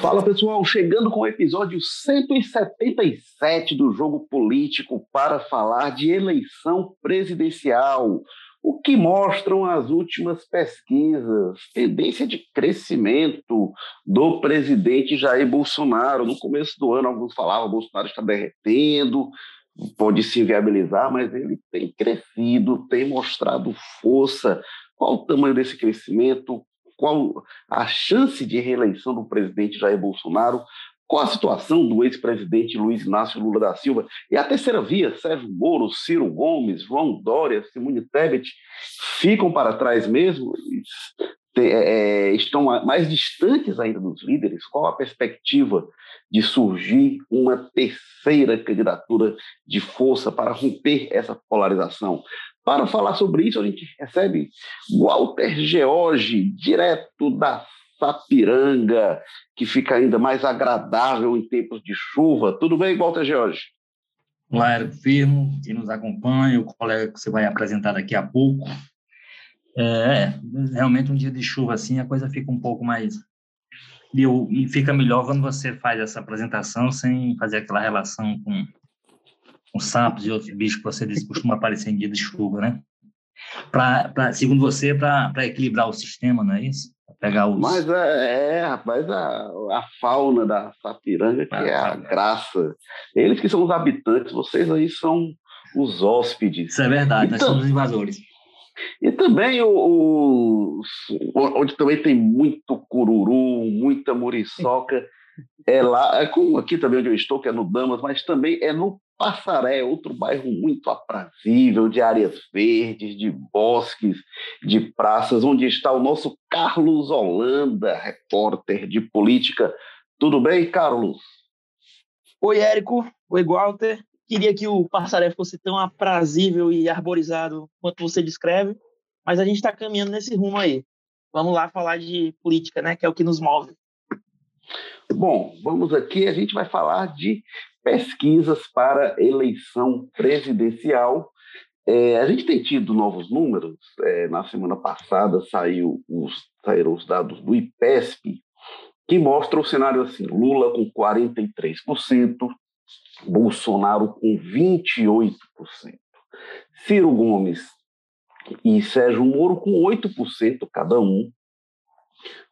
Fala pessoal, chegando com o episódio 177 do Jogo Político para falar de eleição presidencial. O que mostram as últimas pesquisas? Tendência de crescimento do presidente Jair Bolsonaro. No começo do ano, alguns falavam que Bolsonaro está derretendo, pode se viabilizar, mas ele tem crescido, tem mostrado força. Qual o tamanho desse crescimento? Qual a chance de reeleição do presidente Jair Bolsonaro, qual a situação do ex-presidente Luiz Inácio Lula da Silva e a terceira via, Sérgio Moro, Ciro Gomes, João Dória, Simone Tebet, ficam para trás mesmo? É, é, estão mais distantes ainda dos líderes? Qual a perspectiva de surgir uma terceira candidatura de força para romper essa polarização? Para falar sobre isso, a gente recebe Walter George, direto da Sapiranga, que fica ainda mais agradável em tempos de chuva. Tudo bem, Walter George? Olá, Érico Firmo, que nos acompanha, o colega que você vai apresentar daqui a pouco. É, realmente um dia de chuva assim, a coisa fica um pouco mais... E fica melhor quando você faz essa apresentação sem fazer aquela relação com com sapos e outros bichos que você disse costuma aparecer em dia de chuva, né? Pra, pra, segundo você, para equilibrar o sistema, não é isso? pegar os... Mas é, é rapaz, a, a fauna da Sapiranga que ah, é a graça. Eles que são os habitantes, vocês aí são os hóspedes. Isso é verdade, nós somos invasores. E também o, o, onde também tem muito cururu, muita muriçoca, é lá, é como aqui também onde eu estou, que é no Damas, mas também é no Passaré, outro bairro muito aprazível, de áreas verdes, de bosques, de praças, onde está o nosso Carlos Holanda, repórter de política. Tudo bem, Carlos? Oi, Érico. Oi, Walter. Queria que o Passaré fosse tão aprazível e arborizado quanto você descreve, mas a gente está caminhando nesse rumo aí. Vamos lá falar de política, né? Que é o que nos move. Bom, vamos aqui, a gente vai falar de pesquisas para eleição presidencial. É, a gente tem tido novos números. É, na semana passada saiu os, saíram os dados do IPESP, que mostram o cenário assim: Lula com 43%, Bolsonaro com 28%, Ciro Gomes e Sérgio Moro com 8% cada um,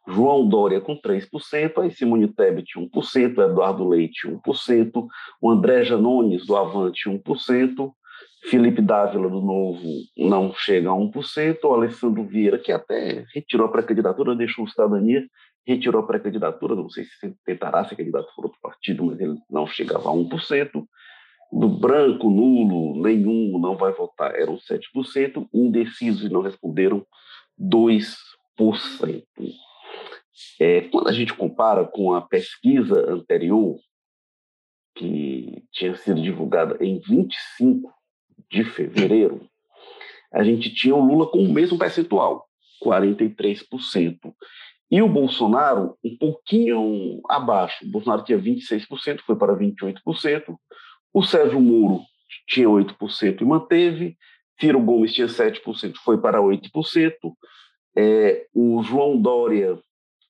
João Dória com 3%, aí Simone Tebet 1%, Eduardo Leite 1%, o André Janones do Avante 1%, Felipe Dávila do Novo não chega a 1%, o Alessandro Vieira, que até retirou a pré-candidatura, deixou cidadania, retirou a pré-candidatura, não sei se tentará ser candidato por outro partido, mas ele não chegava a 1%. Do branco, nulo, nenhum não vai votar, eram 7%, indecisos e não responderam 2%. É, quando a gente compara com a pesquisa anterior, que tinha sido divulgada em 25 de fevereiro, a gente tinha o Lula com o mesmo percentual, 43%. E o Bolsonaro um pouquinho abaixo. O Bolsonaro tinha 26%, foi para 28%. O Sérgio Moro tinha 8% e manteve. Ciro Gomes tinha 7%, foi para 8%. É, o João Dória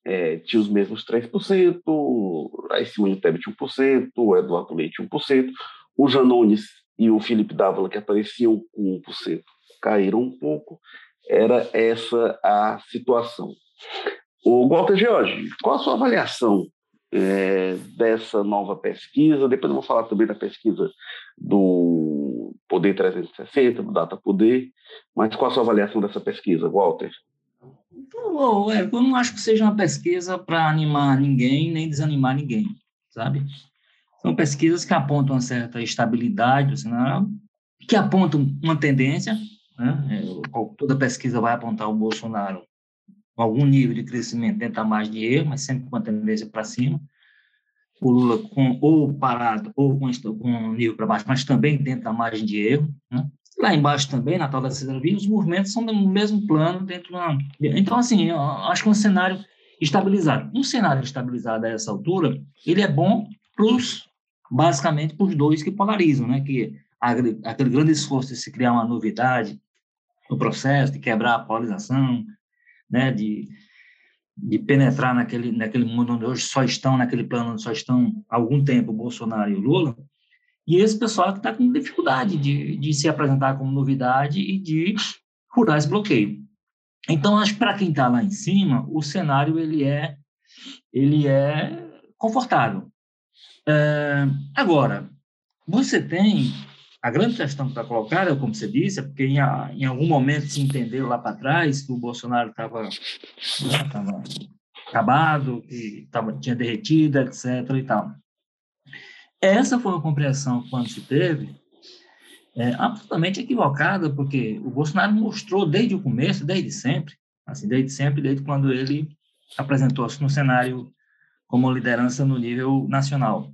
é, tinha os mesmos 3%, a Simone Tebet 1%, o Eduardo Leite 1%, o Janones e o Felipe Dávila, que apareciam com 1%, caíram um pouco. Era essa a situação. O Walter George, qual a sua avaliação é, dessa nova pesquisa? Depois eu vou falar também da pesquisa do Poder 360, do Data Poder, mas qual a sua avaliação dessa pesquisa, Walter? É, eu não acho que seja uma pesquisa para animar ninguém, nem desanimar ninguém, sabe? São pesquisas que apontam uma certa estabilidade do cenário, que apontam uma tendência, né? É, toda pesquisa vai apontar o Bolsonaro com algum nível de crescimento dentro da margem de erro, mas sempre com uma tendência para cima. O Lula com ou parado ou com, com um nível para baixo, mas também dentro da margem de erro. Né? Lá embaixo também, na tal da Via, os movimentos são do mesmo plano dentro da... Então, assim, acho que é um cenário estabilizado. Um cenário estabilizado a essa altura, ele é bom pros, basicamente para os dois que polarizam, né? Que aquele grande esforço de se criar uma novidade no processo, de quebrar a polarização, né? De, de penetrar naquele, naquele mundo onde hoje só estão, naquele plano onde só estão há algum tempo Bolsonaro e Lula, e esse pessoal que está com dificuldade de, de se apresentar como novidade e de furar esse bloqueio. Então, acho que para quem está lá em cima, o cenário ele é, ele é confortável. É, agora, você tem a grande questão que está colocada, como você disse, é porque em, em algum momento se entendeu lá para trás que o Bolsonaro estava né, acabado, que tava, tinha derretido, etc. e tal. Essa foi uma compreensão quando se teve é, absolutamente equivocada, porque o Bolsonaro mostrou desde o começo, desde sempre, assim, desde sempre, desde quando ele apresentou-se no cenário como liderança no nível nacional.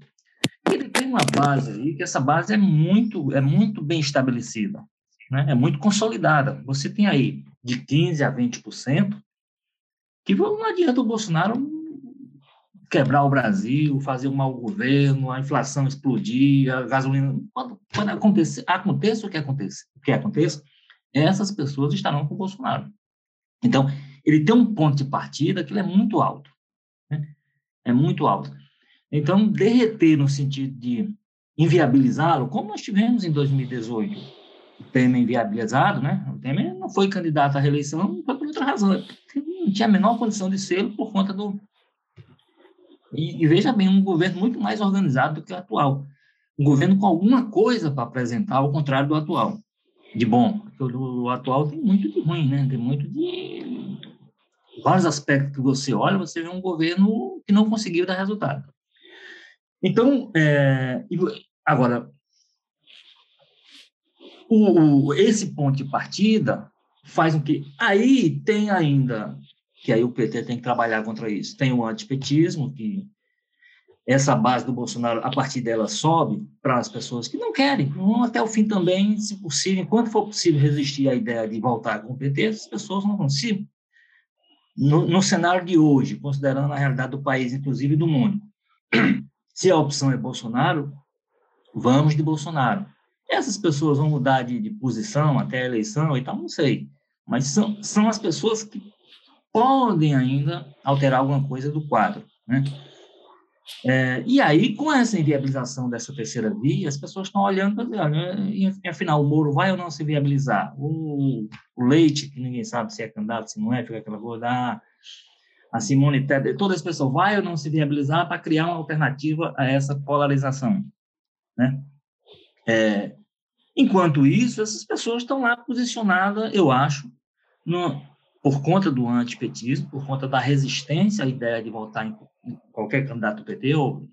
Ele tem uma base aí, que essa base é muito, é muito bem estabelecida, né? é muito consolidada. Você tem aí de 15% a 20%, que não adianta o Bolsonaro quebrar o Brasil, fazer um mau governo, a inflação explodir, a gasolina. Quando, quando aconteça, aconteça o que aconteça, o que aconteça, essas pessoas estarão com o Bolsonaro. Então, ele tem um ponto de partida que é muito alto. Né? É muito alto. Então, derreter no sentido de inviabilizá-lo, como nós tivemos em 2018, o Temer inviabilizado, né? O Temer não foi candidato à reeleição, foi por outra razão. Ele não tinha a menor condição de ser por conta do, e, e, veja bem, um governo muito mais organizado do que o atual. Um governo com alguma coisa para apresentar, ao contrário do atual. De bom, o, o atual tem muito de ruim, né? Tem muito de. Vários aspectos que você olha, você vê um governo que não conseguiu dar resultado. Então, é, agora, o, esse ponto de partida faz com que aí tem ainda que aí o PT tem que trabalhar contra isso. Tem o antipetismo, que essa base do Bolsonaro, a partir dela, sobe para as pessoas que não querem, vão até o fim também, se possível, enquanto for possível resistir à ideia de voltar com o PT, as pessoas não se. No, no cenário de hoje, considerando a realidade do país, inclusive do mundo, se a opção é Bolsonaro, vamos de Bolsonaro. Essas pessoas vão mudar de, de posição até a eleição e tal, não sei. Mas são, são as pessoas que podem ainda alterar alguma coisa do quadro. Né? É, e aí, com essa inviabilização dessa terceira via, as pessoas estão olhando para dizer, afinal, o Moro vai ou não se viabilizar? O, o Leite, que ninguém sabe se é candidato, se não é, fica aquela coisa, ah, a Simone Tebet, todas as pessoas vai ou não se viabilizar para criar uma alternativa a essa polarização, né? É, enquanto isso, essas pessoas estão lá posicionadas, eu acho, no, por conta do antipetismo, por conta da resistência à ideia de votar em qualquer candidato do PT ou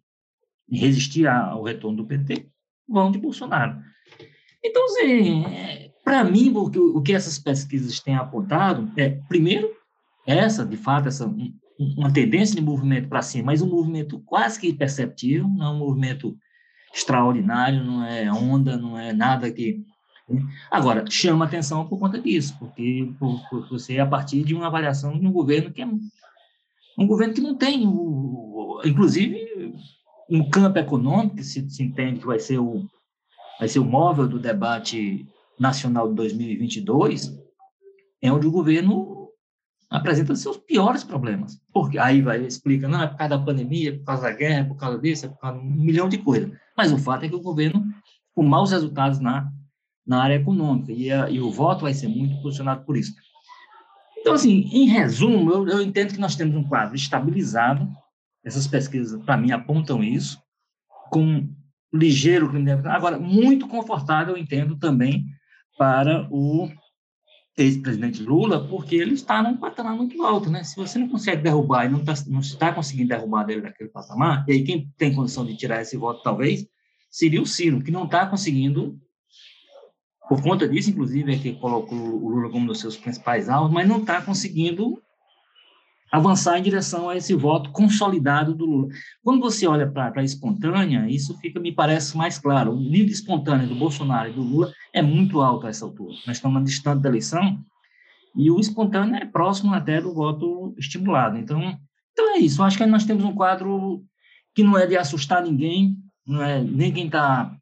resistir ao retorno do PT, vão de Bolsonaro. Então, assim, para mim, o que essas pesquisas têm apontado é, primeiro, essa, de fato, essa uma tendência de movimento para cima, mas um movimento quase que imperceptível, não é um movimento extraordinário, não é onda, não é nada que Agora, chama atenção por conta disso, porque por, por você, a partir de uma avaliação de um governo que é um governo que não tem, o, inclusive, um campo econômico, que se, se entende que vai ser, o, vai ser o móvel do debate nacional de 2022, é onde o governo apresenta seus piores problemas. Porque aí vai explica, não, é por causa da pandemia, é por causa da guerra, é por causa disso, é por causa de um milhão de coisas. Mas o fato é que o governo, com maus resultados na na área econômica, e, a, e o voto vai ser muito posicionado por isso. Então, assim, em resumo, eu, eu entendo que nós temos um quadro estabilizado, essas pesquisas, para mim, apontam isso, com ligeiro crime Agora, muito confortável, eu entendo também, para o ex-presidente Lula, porque ele está num patamar muito alto, né? Se você não consegue derrubar e não, tá, não está conseguindo derrubar dele daquele patamar, e aí quem tem condição de tirar esse voto, talvez, seria o Ciro, que não está conseguindo por conta disso, inclusive, é que colocou o Lula como um dos seus principais alvos, mas não está conseguindo avançar em direção a esse voto consolidado do Lula. Quando você olha para a espontânea, isso fica, me parece mais claro. O nível espontâneo do Bolsonaro e do Lula é muito alto a essa altura. Nós estamos distante da eleição e o espontâneo é próximo até do voto estimulado. Então, então é isso. Acho que nós temos um quadro que não é de assustar ninguém, não é nem quem está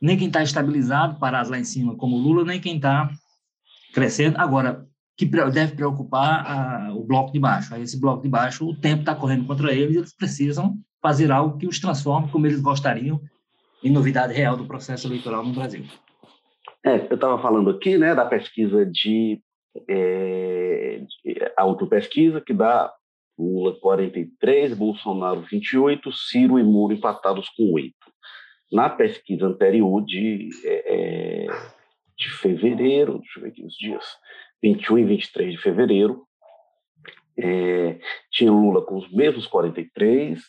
nem quem está estabilizado, parado lá em cima, como Lula, nem quem está crescendo. Agora, que deve preocupar a, o bloco de baixo. Aí esse bloco de baixo, o tempo está correndo contra eles, eles precisam fazer algo que os transforme como eles gostariam em novidade real do processo eleitoral no Brasil. É, eu estava falando aqui né, da pesquisa de, é, de autopesquisa, que dá Lula 43, Bolsonaro 28, Ciro e Moro empatados com 8. Na pesquisa anterior de, é, é, de fevereiro, deixa eu ver aqui os dias, 21 e 23 de fevereiro, é, tinha Lula com os mesmos 43,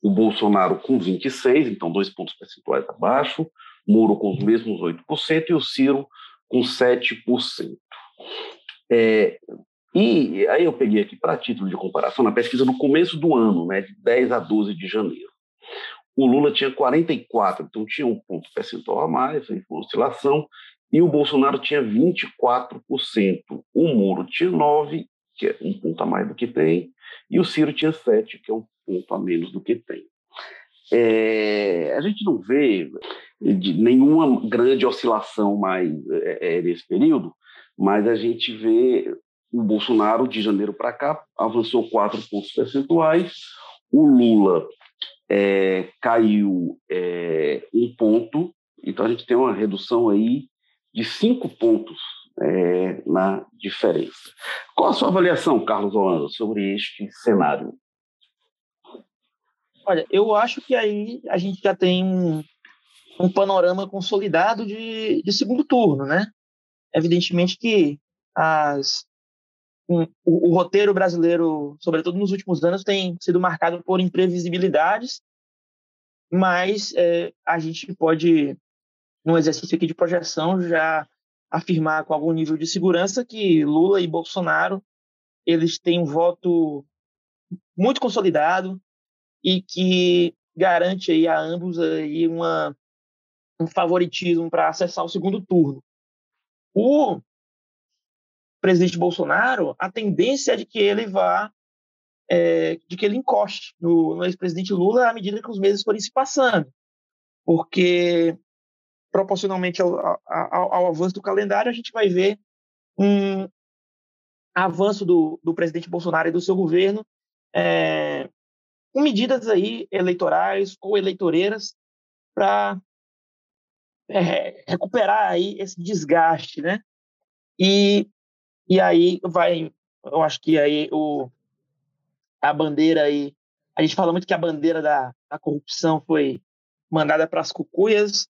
o Bolsonaro com 26, então dois pontos percentuais abaixo, Moro com os mesmos 8% e o Ciro com 7%. É, e aí eu peguei aqui para título de comparação na pesquisa no começo do ano, né, de 10 a 12 de janeiro. O Lula tinha 44, então tinha um ponto percentual a mais, uma oscilação, e o Bolsonaro tinha 24%. O Moro tinha 9%, que é um ponto a mais do que tem, e o Ciro tinha 7%, que é um ponto a menos do que tem. É, a gente não vê nenhuma grande oscilação mais é, é, nesse período, mas a gente vê o Bolsonaro, de janeiro para cá, avançou quatro pontos percentuais, o Lula é, caiu é, um ponto, então a gente tem uma redução aí de cinco pontos é, na diferença. Qual a sua avaliação, Carlos Holanda, sobre este cenário? Olha, eu acho que aí a gente já tem um, um panorama consolidado de, de, segundo turno, né? Evidentemente que as, um, o, o, roteiro brasileiro, sobretudo nos últimos anos, tem sido marcado por imprevisibilidades, mas é, a gente pode, num exercício aqui de projeção, já afirmar com algum nível de segurança que Lula e Bolsonaro eles têm um voto muito consolidado, e que garante aí a ambos aí uma, um favoritismo para acessar o segundo turno. O presidente Bolsonaro, a tendência é de que ele vá, é, de que ele encoste no, no ex-presidente Lula à medida que os meses forem se passando, porque proporcionalmente ao, ao, ao, avanço do calendário, a gente vai ver um avanço do, do presidente Bolsonaro e do seu governo é, com medidas aí eleitorais ou eleitoreiras para é, recuperar aí esse desgaste, né? E, e aí vai, eu acho que aí o, a bandeira aí, a gente fala muito que a bandeira da, da corrupção foi mandada para as cucuias,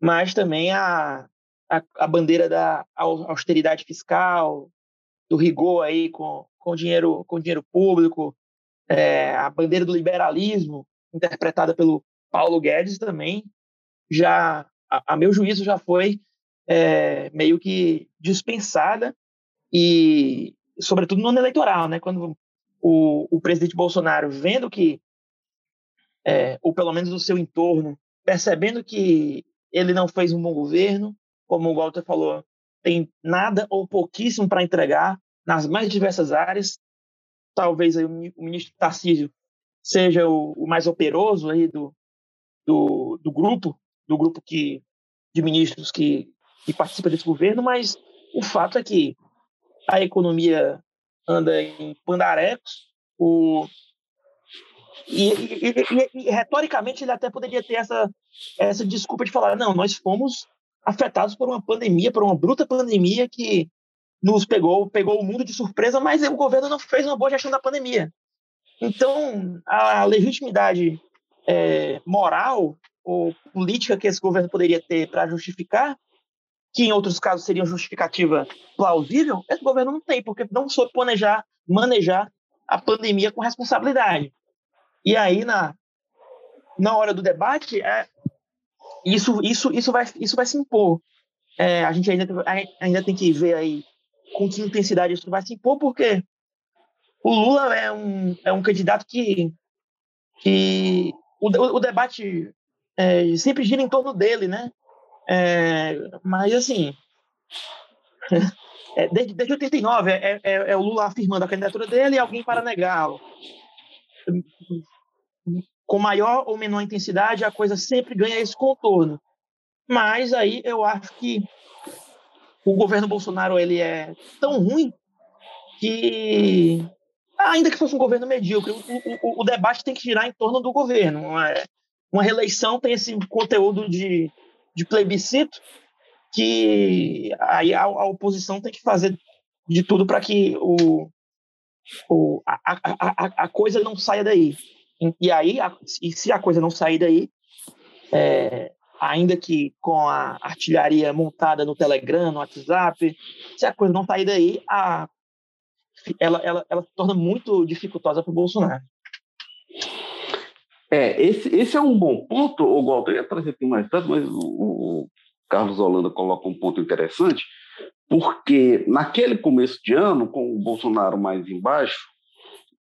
mas também a, a, a, bandeira da austeridade fiscal, do rigor aí com, com dinheiro com dinheiro público, é, a bandeira do liberalismo, interpretada pelo Paulo Guedes também, já, a, a meu juízo, já foi é, meio que dispensada e, sobretudo no ano eleitoral, né? Quando o, o presidente Bolsonaro, vendo que, é, ou pelo menos o seu entorno, percebendo que ele não fez um bom governo, como o Walter falou, tem nada ou pouquíssimo para entregar nas mais diversas áreas, talvez aí, o ministro Tarcísio seja o, o mais operoso aí do, do, do, grupo, do grupo que, de ministros que, que participa desse governo, mas o fato é que a economia anda em pandarecos, o, e, e, e, e, retoricamente ele até poderia ter essa, essa desculpa de falar, não, nós fomos afetados por uma pandemia, por uma bruta pandemia que nos pegou, pegou o mundo de surpresa, mas o governo não fez uma boa gestão da pandemia. Então, a legitimidade é, moral ou política que esse governo poderia ter para justificar, que em outros casos seria uma justificativa plausível, esse governo não tem, porque não soube planejar, manejar a pandemia com responsabilidade. E aí, na, na hora do debate, é, isso, isso, isso, vai, isso vai se impor. É, a gente ainda, ainda tem que ver aí com que intensidade isso vai se impor, porque o Lula é um, é um candidato que, que o, o debate é, sempre gira em torno dele, né? É, mas, assim, é, desde, desde 89 é, é, é, o Lula afirmando a candidatura dele e alguém para negá-lo. Com maior ou menor intensidade, a coisa sempre ganha esse contorno. Mas aí eu acho que o governo Bolsonaro ele é tão ruim que, ainda que fosse um governo medíocre, o, o, o debate tem que girar em torno do governo. Uma, uma reeleição tem esse conteúdo de, de plebiscito que aí a, a oposição tem que fazer de tudo para que o, o, a, a, a, coisa não saia daí. E aí, a, e se a coisa não sair daí, é, ainda que com a artilharia montada no Telegram, no WhatsApp, se a coisa não sair daí, a, ela, ela, ela se torna muito dificultosa para o Bolsonaro. É, esse, esse é um bom ponto, o Walter, eu ia trazer aqui mais tarde, mas o, o Carlos Holanda coloca um ponto interessante, porque naquele começo de ano, com o Bolsonaro mais embaixo,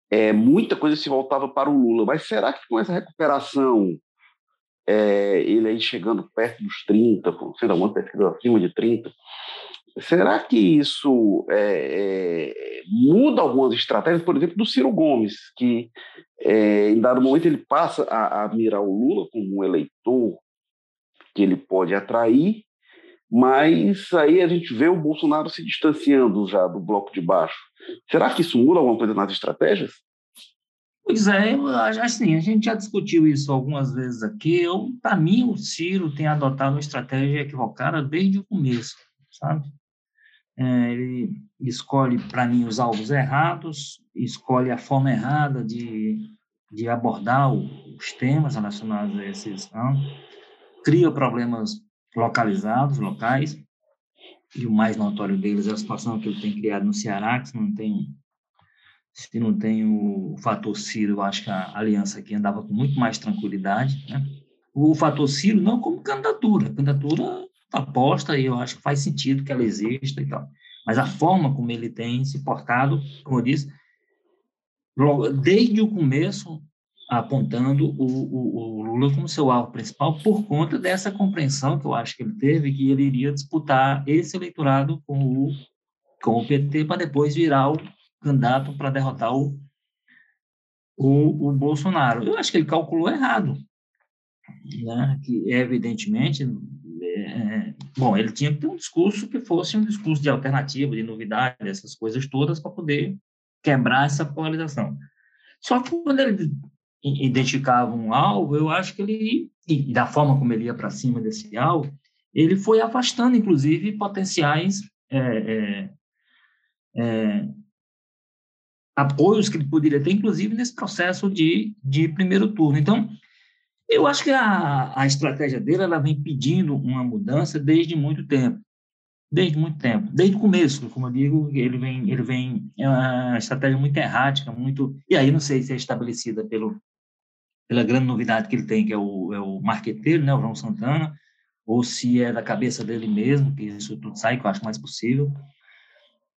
é, muita coisa se voltava para o Lula. Mas será que com essa recuperação, é, ele aí chegando perto dos 30, sendo alguma pesquisa acima de 30, será que isso é, é, muda algumas estratégias, por exemplo, do Ciro Gomes, que é, em dado momento ele passa a, a mirar o Lula como um eleitor que ele pode atrair, mas aí a gente vê o Bolsonaro se distanciando já do bloco de baixo. Será que isso muda alguma coisa nas estratégias? Pois é, assim, a gente já discutiu isso algumas vezes aqui. Para mim, o Ciro tem adotado uma estratégia equivocada desde o começo, sabe? É, ele escolhe, para mim, os alvos errados, escolhe a forma errada de, de abordar os temas relacionados a esses, não? cria problemas localizados, locais, e o mais notório deles é a situação que ele tem criado no Ceará, que se não tem, se não tem o fator Ciro, eu acho que a aliança aqui andava com muito mais tranquilidade, né? O fator Ciro não como candidatura, candidatura aposta e eu acho que faz sentido que ela exista e tal. Mas a forma como ele tem se portado, como eu disse, desde o começo apontando o, o, o, Lula como seu alvo principal por conta dessa compreensão que eu acho que ele teve que ele iria disputar esse eleitorado com o, com o PT para depois virar o candidato para derrotar o, o, o Bolsonaro. Eu acho que ele calculou errado, né? que evidentemente é, bom, ele tinha que ter um discurso que fosse um discurso de alternativa, de novidade, essas coisas todas para poder quebrar essa polarização. Só que quando ele identificava um alvo, eu acho que ele, e da forma como ele ia para cima desse alvo, ele foi afastando, inclusive, potenciais é, é, é, apoios que ele poderia ter, inclusive, nesse processo de, de primeiro turno. Então, eu acho que a, a estratégia dele ela vem pedindo uma mudança desde muito tempo. Desde muito tempo, desde o começo, como eu digo, ele vem, ele vem, é uma estratégia muito errática, muito, e aí não sei se é estabelecida pelo, pela grande novidade que ele tem, que é o, é o marqueteiro, né, o João Santana, ou se é da cabeça dele mesmo, que isso tudo sai, que eu acho mais possível,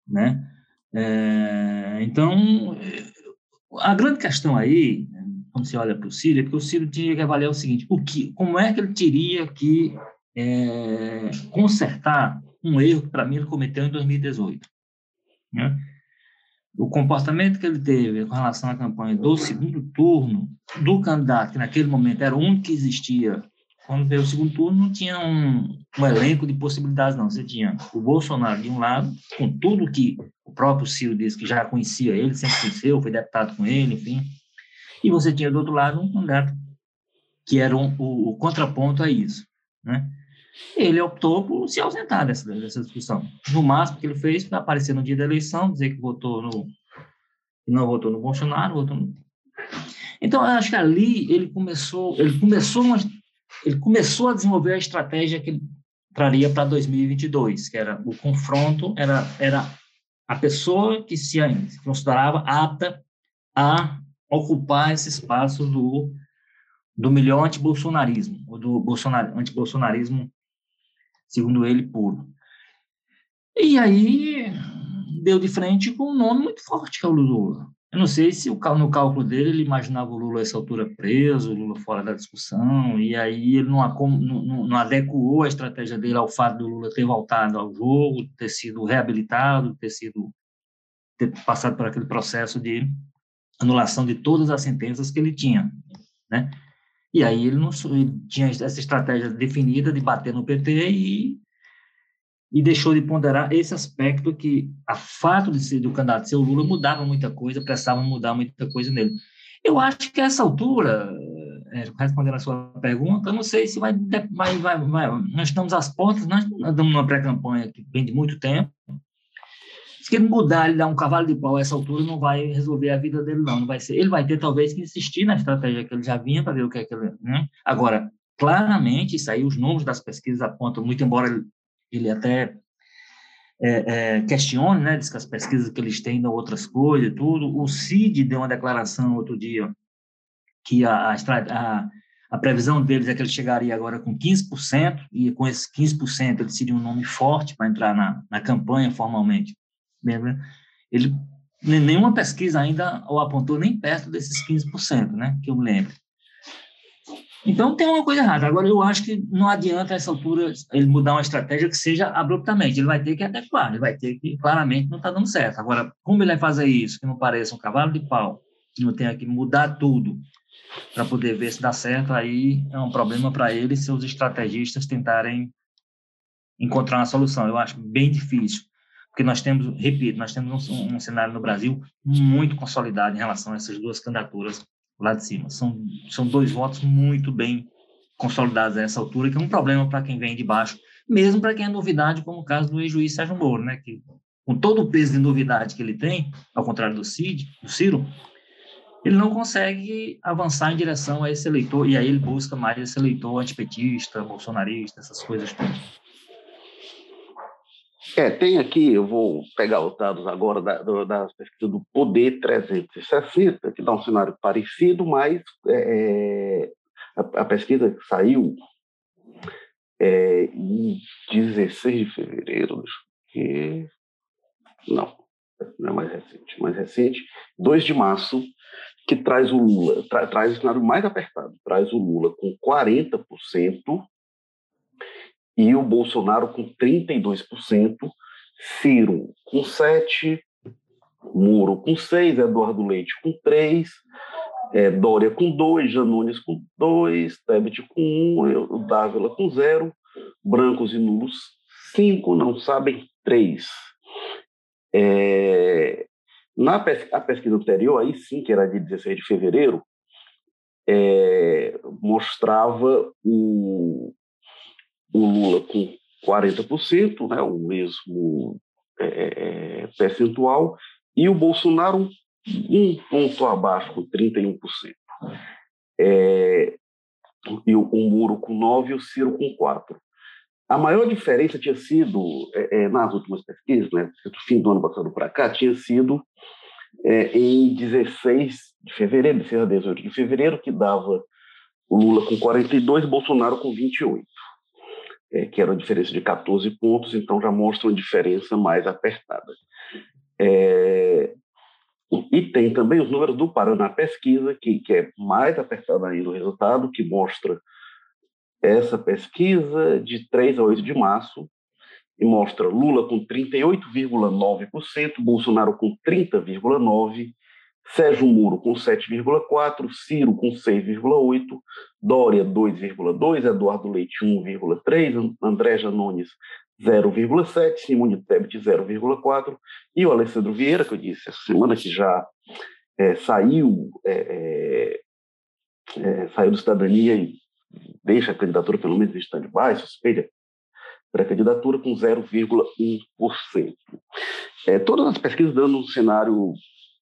né? É, então, a grande questão aí, quando se olha para o Ciro, é que o Ciro tinha que avaliar o seguinte, o que, como é que ele teria que é, consertar um erro que, para mim, ele cometeu em 2018, né? o comportamento que ele teve com relação à campanha do segundo turno, do candidato, que naquele momento era o único que existia, quando veio o segundo turno, não tinha um, um elenco de possibilidades, não. Você tinha o Bolsonaro de um lado, com tudo que o próprio Ciro disse que já conhecia ele, sempre conheceu, foi deputado com ele, enfim. E você tinha do outro lado um candidato que era um, o, o contraponto a isso, né? ele optou por se ausentar dessa, dessa discussão. No máximo que ele fez foi aparecer no dia da eleição, dizer que votou no não votou no Bolsonaro, votou no... Então, eu acho que ali ele começou, ele começou uma, ele começou a desenvolver a estratégia que ele traria para 2022, que era o confronto, era era a pessoa que se, se considerava apta a ocupar esse espaço do do melhor antibolsonarismo, ou do bolsonar, antibolsonarismo segundo ele, puro. E aí deu de frente com um nome muito forte, que é o Lula. Eu não sei se no cálculo dele ele imaginava o Lula a essa altura preso, o Lula fora da discussão, e aí ele não, não, não adequou a estratégia dele ao fato do Lula ter voltado ao jogo, ter sido reabilitado, ter sido ter passado por aquele processo de anulação de todas as sentenças que ele tinha, né? E aí ele não ele tinha essa estratégia definida de bater no PT e, e deixou de ponderar esse aspecto que a fato de ser do candidato ser o Lula mudava muita coisa, prestava mudar muita coisa nele. Eu acho que essa altura, é, respondendo a sua pergunta, eu não sei se vai, vai, vai, vai nós estamos às portas, nós estamos numa pré-campanha que vem de muito tempo, se ele mudar, ele dar um cavalo de pau a essa altura, não vai resolver a vida dele, não. não vai ser, ele vai ter, talvez, que insistir na estratégia que ele já vinha para ver o que é que ele... Né? Agora, claramente, isso aí, os números das pesquisas apontam, muito embora ele, ele até é, é, questione, né, diz que as pesquisas que eles têm dão outras coisas e tudo. O CID deu uma declaração outro dia que a, a, a, previsão deles é que ele chegaria agora com 15%, e com esses 15% ele seria um nome forte para entrar na, na campanha formalmente. Ele, nenhuma pesquisa ainda o apontou nem perto desses 15%, né, que eu me lembro. Então tem uma coisa errada. Agora eu acho que não adianta a essa altura ele mudar uma estratégia que seja abruptamente. Ele vai ter que adequar, ele vai ter que claramente não está dando certo. Agora como ele vai fazer isso que não pareça um cavalo de pau, que não tenha que mudar tudo para poder ver se dá certo, aí é um problema para ele e seus estrategistas tentarem encontrar uma solução. Eu acho bem difícil, porque nós temos, repito, nós temos um, um cenário no Brasil muito consolidado em relação a essas duas candidaturas lá de cima. São, são dois votos muito bem consolidados a essa altura, que é um problema para quem vem de baixo, mesmo para quem é novidade, como o caso do ex-juiz Sérgio Moro, né, que com todo o peso de novidade que ele tem, ao contrário do Cid, do Ciro, ele não consegue avançar em direção a esse eleitor, e aí ele busca mais esse eleitor antipetista, bolsonarista, essas coisas todas. É, tem aqui, eu vou pegar os dados agora da, da pesquisa do Poder 360, que dá um cenário parecido, mas é, é a, a, pesquisa que saiu é, em 16 de fevereiro, que não, não é mais recente, mais recente, 2 de março, que traz o Lula, tra, traz o cenário mais apertado, traz o Lula com 40%, e o Bolsonaro com 32%, Ciro com 7%, Muro com 6%, Eduardo Leite com 3%, é, Dória com 2%, Janones com 2%, Tebet com 1%, Dávila com 0%, brancos e nulos 5%, não sabem 3%. É, na pesquisa, a pesquisa anterior, aí sim, que era de 16 de fevereiro, é, mostrava o, o Lula com 40%, né, o mesmo é, é, é, percentual, e o Bolsonaro um ponto abaixo, com 31%. É, e o, o Muro com 9% e o Ciro com 4%. A maior diferença tinha sido, é, é, nas últimas pesquisas, né, do fim do ano passado para cá, tinha sido é, em 16 de fevereiro, 16 a 18 de fevereiro, que dava o Lula com 42 e Bolsonaro com 28 é, que era uma diferença de 14 pontos, então já mostra uma diferença mais apertada. É, e tem também os números do Paraná Pesquisa, que, que é mais apertado ainda o resultado, que mostra essa pesquisa de 3 a 8 de março, e mostra Lula com 38,9%, Bolsonaro com 30,9%, Sérgio Moro com 7,4%, Ciro com 6,8%, Dória 2,2%, Eduardo Leite 1,3%, André Janones 0,7%, Simone Tebet 0,4% e o Alessandro Vieira, que eu disse essa semana que já é, saiu, é, é, é saiu do Cidadania e deixa a candidatura pelo menos em stand-by, suspeita pré-candidatura com 0,1%. É, todas as pesquisas dando um cenário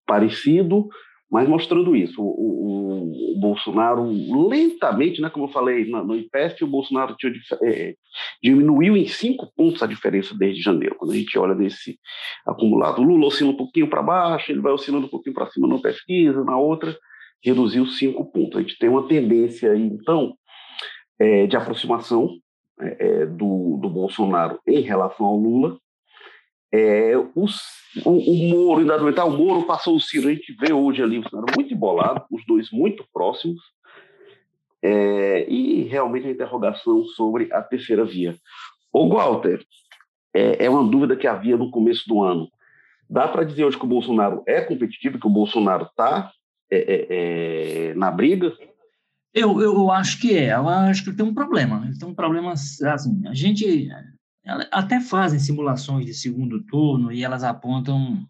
parecido, mas mostrando isso. O, o, o, Bolsonaro lentamente, né, como eu falei no, no o Bolsonaro tinha, é, diminuiu em cinco pontos a diferença desde janeiro. Quando a gente olha nesse acumulado, o Lula oscila um pouquinho para baixo, ele vai oscilando um pouquinho para cima numa pesquisa, na outra reduziu cinco pontos. A gente tem uma tendência aí, então, é, de aproximação é, é do, do Bolsonaro em relação ao Lula, é, o, o, Moro, ainda o Moro passou o Ciro, a gente vê hoje ali o muito embolado, os dois muito próximos, é, e realmente a interrogação sobre a terceira via. O Walter, é, é, uma dúvida que havia no começo do ano. Dá para dizer hoje que o Bolsonaro é competitivo, que o Bolsonaro está é, é, é, na briga? Eu, eu acho que é. Eu acho que tem um problema. Ele tem um problema assim. A gente até fazem simulações de segundo turno e elas apontam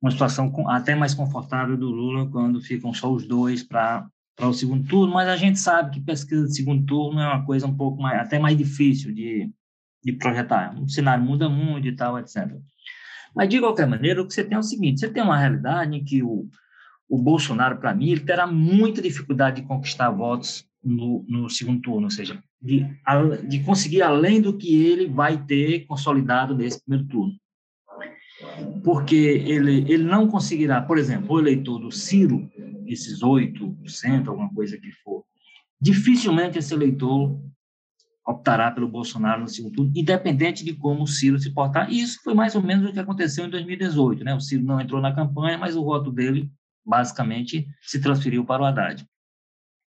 uma situação até mais confortável do Lula quando ficam só os dois para para o segundo turno, mas a gente sabe que pesquisa de segundo turno é uma coisa um pouco mais, até mais difícil de, de projetar. O cenário muda muito e tal, etc. Mas, de qualquer maneira, o que você tem é o seguinte: você tem uma realidade em que o, o Bolsonaro, para mim, ele terá muita dificuldade de conquistar votos no, no segundo turno, ou seja, de, de conseguir além do que ele vai ter consolidado nesse primeiro turno porque ele, ele não conseguirá, por exemplo, o eleitor do Ciro, esses 8%, alguma coisa que for, dificilmente esse eleitor optará pelo Bolsonaro no segundo turno, independente de como o Ciro se portar. E isso foi mais ou menos o que aconteceu em 2018. Né? O Ciro não entrou na campanha, mas o voto dele, basicamente, se transferiu para o Haddad.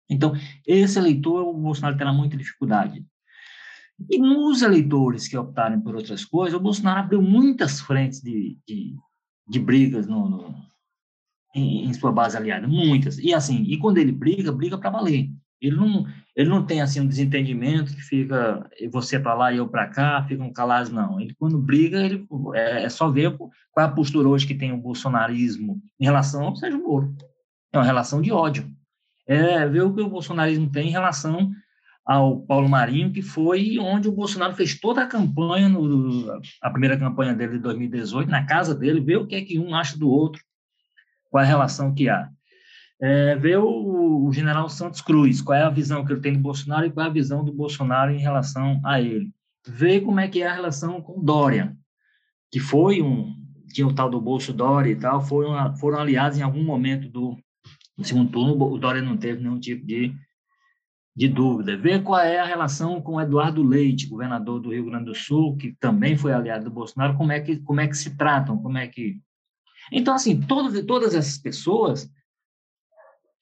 Então, esse eleitor, o Bolsonaro terá muita dificuldade. E nos eleitores que optarem por outras coisas, o Bolsonaro abriu muitas frentes de, de, de brigas no, no em, em, sua base aliada, muitas. E assim, e quando ele briga, briga para valer. Ele não, ele não tem assim um desentendimento que fica você para lá e eu para cá, ficam calados, não. Ele quando briga, ele é, é, só ver qual é a postura hoje que tem o bolsonarismo em relação ao Sérgio Moro. É uma relação de ódio. É ver o que o bolsonarismo tem em relação ao Paulo Marinho, que foi onde o Bolsonaro fez toda a campanha, no, a primeira campanha dele de 2018, na casa dele, ver o que é que um acha do outro, qual é a relação que há. É, ver o, o, general Santos Cruz, qual é a visão que ele tem do Bolsonaro e qual é a visão do Bolsonaro em relação a ele. Ver como é que é a relação com Dória, que foi um, tinha o tal do Bolso Dória e tal, foram, foram aliados em algum momento do, do segundo turno, o Dória não teve nenhum tipo de de dúvida. Ver qual é a relação com Eduardo Leite, governador do Rio Grande do Sul, que também foi aliado do Bolsonaro, como é que, como é que se tratam, como é que... Então, assim, todas, todas essas pessoas,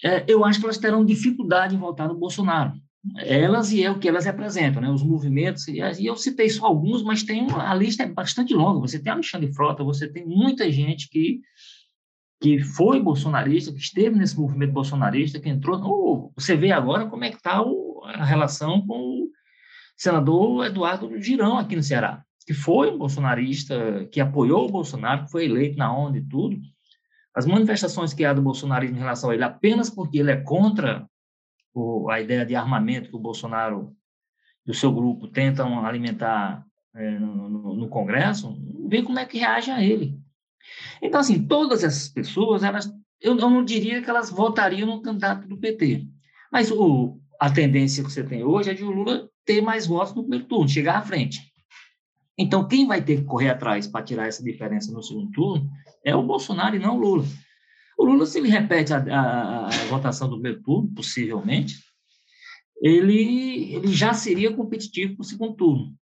é, eu acho que elas terão dificuldade em votar no Bolsonaro. Elas e é o que elas representam, né? os movimentos, e eu citei só alguns, mas tem a lista é bastante longa. Você tem Alexandre Frota, você tem muita gente que que foi bolsonarista, que esteve nesse movimento bolsonarista, que entrou. Oh, você vê agora como é que está a relação com o senador Eduardo Girão aqui no Ceará, que foi um bolsonarista, que apoiou o Bolsonaro, que foi eleito na onda e tudo. As manifestações que há do bolsonarismo em relação a ele, apenas porque ele é contra o, a ideia de armamento que o Bolsonaro e o seu grupo tentam alimentar é, no, no, no Congresso, vê como é que reage a ele. Então, assim, todas essas pessoas, elas, eu, não diria que elas votariam no candidato do PT. Mas o, a tendência que você tem hoje é de o Lula ter mais votos no primeiro turno, chegar à frente. Então, quem vai ter que correr atrás para tirar essa diferença no segundo turno é o Bolsonaro e não o Lula. O Lula, se ele repete a, a, a votação do primeiro turno, possivelmente, ele, ele já seria competitivo para o segundo turno.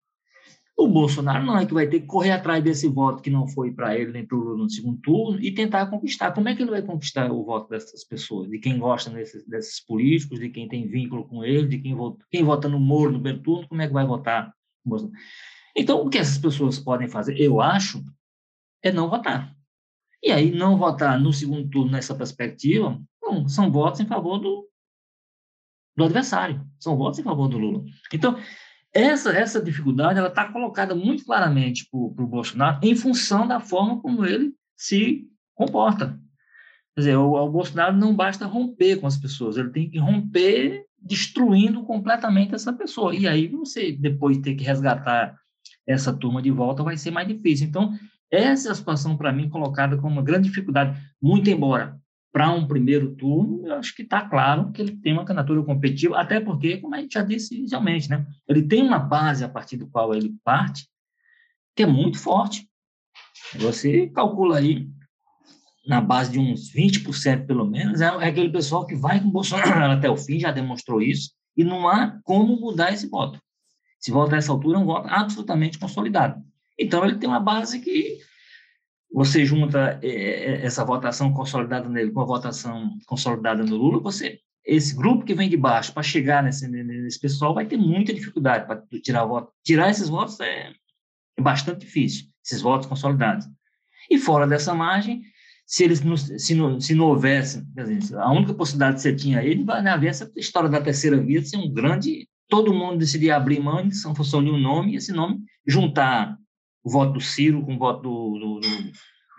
O Bolsonaro não é que vai ter que correr atrás desse voto que não foi para ele nem para o Lula no segundo turno e tentar conquistar. Como é que ele vai conquistar o voto dessas pessoas? De quem gosta desses, desses políticos, de quem tem vínculo com ele, de quem vota, quem vota no Moro no turno, como é que vai votar? Então, o que essas pessoas podem fazer, eu acho, é não votar. E aí, não votar no segundo turno nessa perspectiva, bom, são votos em favor do, do adversário, são votos em favor do Lula. Então, essa, essa dificuldade ela está colocada muito claramente para o Bolsonaro em função da forma como ele se comporta. Quer dizer, o, o Bolsonaro não basta romper com as pessoas, ele tem que romper destruindo completamente essa pessoa. E aí você, depois ter que resgatar essa turma de volta, vai ser mais difícil. Então, essa é a situação, para mim, colocada como uma grande dificuldade, muito embora para um primeiro turno, eu acho que está claro que ele tem uma candidatura competitiva, até porque, como a gente já disse inicialmente, né, ele tem uma base a partir do qual ele parte, que é muito forte. Você calcula aí, na base de uns 20% pelo menos, é, é aquele pessoal que vai com o Bolsonaro até o fim, já demonstrou isso, e não há como mudar esse voto. Esse voto a essa altura é um voto absolutamente consolidado. Então, ele tem uma base que você junta é, é, essa votação consolidada nele com a votação consolidada no Lula, você esse grupo que vem de baixo para chegar nesse, nesse pessoal vai ter muita dificuldade para tirar voto. Tirar esses votos é, é, bastante difícil, esses votos consolidados. E fora dessa margem, se eles não, se não, se não houvesse, dizer, a única possibilidade que você tinha aí vai haver essa história da terceira via ser um grande todo mundo decidir abrir mão, não fosse unir um nome, esse nome, juntar o voto do Ciro com o voto do, do,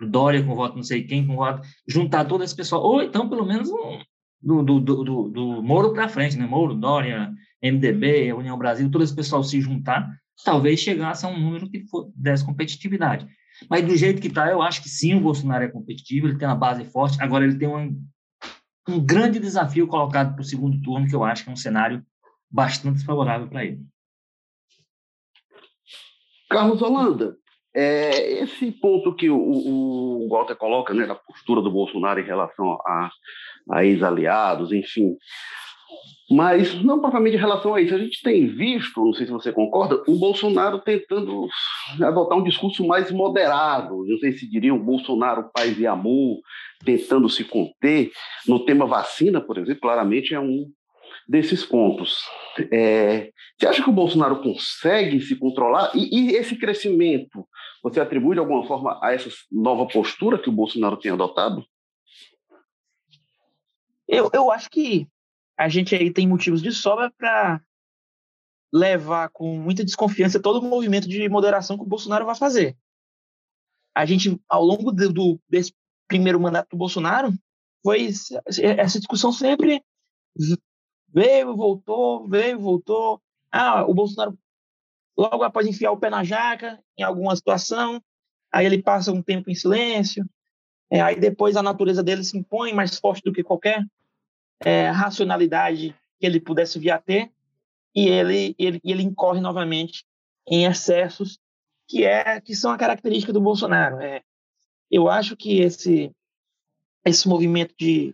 do, Dória, com o voto não sei quem, com o voto, juntar todo esse pessoal, ou então pelo menos um, do, do, do, do Moro para frente, né? Moro, Dória, MDB, União Brasil, todo esse pessoal se juntar, talvez chegasse a um número que for, desse competitividade. Mas do jeito que está, eu acho que sim, o Bolsonaro é competitivo, ele tem uma base forte, agora ele tem um, um grande desafio colocado para o segundo turno, que eu acho que é um cenário bastante desfavorável para ele. Carlos Holanda, é, esse ponto que o, o, Walter coloca, né, da postura do Bolsonaro em relação a, a ex-aliados, enfim, mas não propriamente em relação a isso. A gente tem visto, não sei se você concorda, o Bolsonaro tentando adotar um discurso mais moderado. Não sei se diria o Bolsonaro paz e amor, tentando se conter. No tema vacina, por exemplo, claramente é um desses pontos. É, você acha que o Bolsonaro consegue se controlar? E, e, esse crescimento, você atribui de alguma forma a essa nova postura que o Bolsonaro tem adotado? Eu, eu acho que a gente aí tem motivos de sobra para levar com muita desconfiança todo o movimento de moderação que o Bolsonaro vai fazer. A gente, ao longo do, do desse primeiro mandato do Bolsonaro, foi essa discussão sempre Veio, voltou, veio, voltou. Ah, o Bolsonaro, logo após enfiar o pé na jaca, em alguma situação, aí ele passa um tempo em silêncio, é, aí depois a natureza dele se impõe mais forte do que qualquer é, racionalidade que ele pudesse vir a ter, e ele, ele, ele incorre novamente em excessos que é que são a característica do Bolsonaro. É, eu acho que esse esse movimento de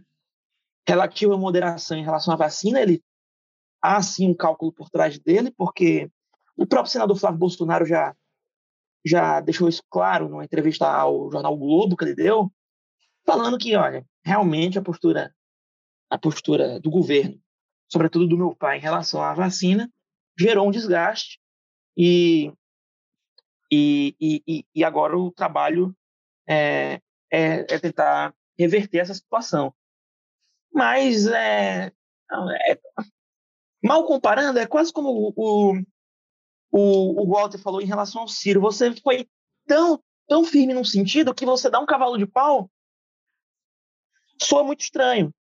relativo à moderação em relação à vacina, ele há sim um cálculo por trás dele, porque o próprio senador Flávio Bolsonaro já já deixou isso claro numa entrevista ao jornal Globo que ele deu, falando que, olha, realmente a postura a postura do governo, sobretudo do meu pai em relação à vacina, gerou um desgaste e e, e, e agora o trabalho é, é, é tentar reverter essa situação. Mas, é, é, mal comparando, é quase como o, o, o Walter falou em relação ao Ciro. Você foi tão, tão firme num sentido que você dá um cavalo de pau, soa muito estranho.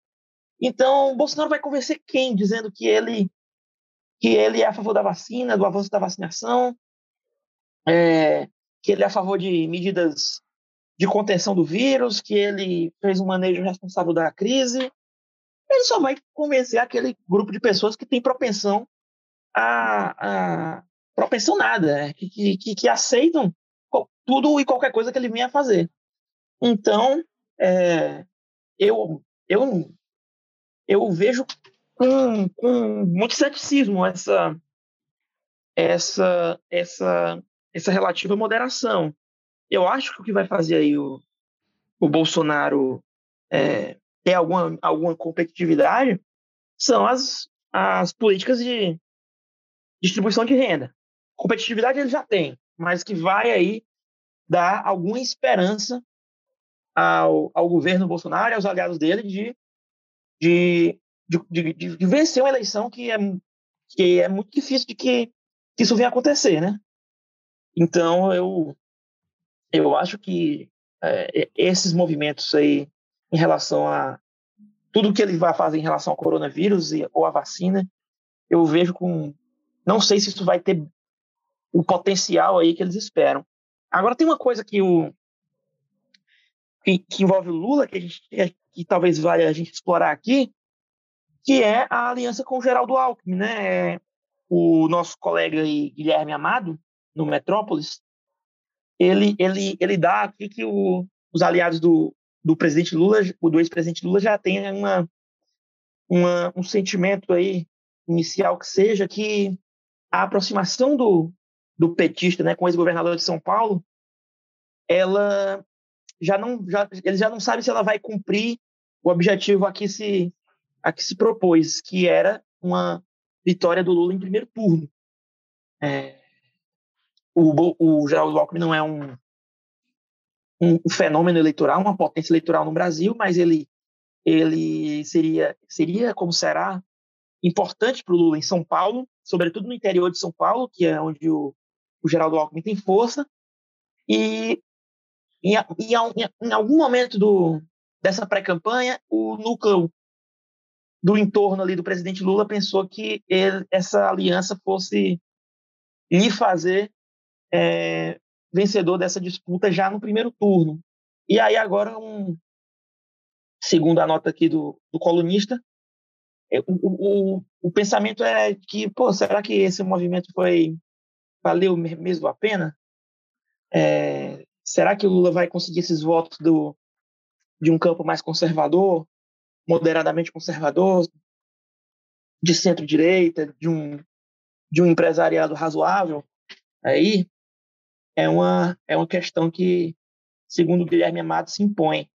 Então, Bolsonaro vai convencer quem dizendo que ele que ele é a favor da vacina, do avanço da vacinação, é, que ele é a favor de medidas de contenção do vírus, que ele fez um manejo responsável da crise ele só vai convencer aquele grupo de pessoas que tem propensão a, a propensão nada, né? que, que, que, aceitam tudo e qualquer coisa que ele venha fazer. Então, é, eu, eu, eu vejo com, com muito ceticismo essa, essa, essa, essa relativa moderação. Eu acho que o que vai fazer aí o, o Bolsonaro é, ter alguma, alguma competitividade são as, as políticas de distribuição de renda. Competitividade ele já tem, mas que vai aí dar alguma esperança ao, ao governo Bolsonaro e aos aliados dele de, de, de, de, de vencer uma eleição que é, que é muito difícil de que, que isso venha acontecer, né? Então, eu, eu acho que é, esses movimentos aí em relação a tudo que ele vai fazer em relação ao coronavírus e, ou a vacina, eu vejo com. Não sei se isso vai ter o potencial aí que eles esperam. Agora, tem uma coisa que, o, que, que envolve o Lula, que, gente, que talvez valha a gente explorar aqui, que é a aliança com o Geraldo Alckmin. Né? O nosso colega aí, Guilherme Amado, no Metrópolis, ele, ele, ele dá aqui que o, os aliados do, do presidente Lula, do ex-presidente Lula já tem uma, uma, um sentimento aí inicial que seja que a aproximação do, do petista, né, com o ex-governador de São Paulo, ela já não, já, eles já não sabem se ela vai cumprir o objetivo a que se, a que se propôs, que era uma vitória do Lula em primeiro turno. É, o, o Geraldo Alckmin não é um um, fenômeno eleitoral, uma potência eleitoral no Brasil, mas ele, ele seria, seria como será importante para o Lula em São Paulo, sobretudo no interior de São Paulo, que é onde o, o Geraldo Alckmin tem força, e em, em, em algum momento do, dessa pré-campanha, o núcleo do entorno ali do presidente Lula pensou que ele, essa aliança fosse lhe fazer é, vencedor dessa disputa já no primeiro turno. E aí agora, um, segundo a nota aqui do, do colunista, é, o, o, o, pensamento é que, pô, será que esse movimento foi valeu mesmo a pena? É, será que o Lula vai conseguir esses votos do, de um campo mais conservador, moderadamente conservador, de centro-direita, de um, de um empresariado razoável? Aí é uma, é uma questão que, segundo o Guilherme Amado, se impõe.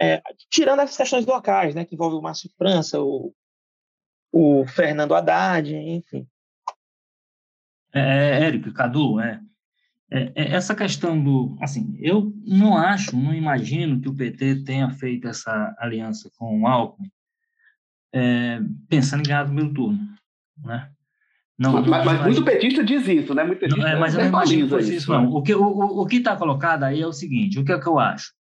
É, tirando as questões locais, né, que envolvem o Márcio França, o, o Fernando Haddad, enfim. É, é, Érico, Cadu, é, é, é, essa questão do. Assim, eu não acho, não imagino que o PT tenha feito essa aliança com o Alckmin é, pensando em ganhar o primeiro turno. Né? Não, mas, não, mas muito petista diz isso, né? Muito petista não, é, mas eu não imagino que isso, isso, não. O que o, o que está colocado aí é o seguinte: o que é que eu acho?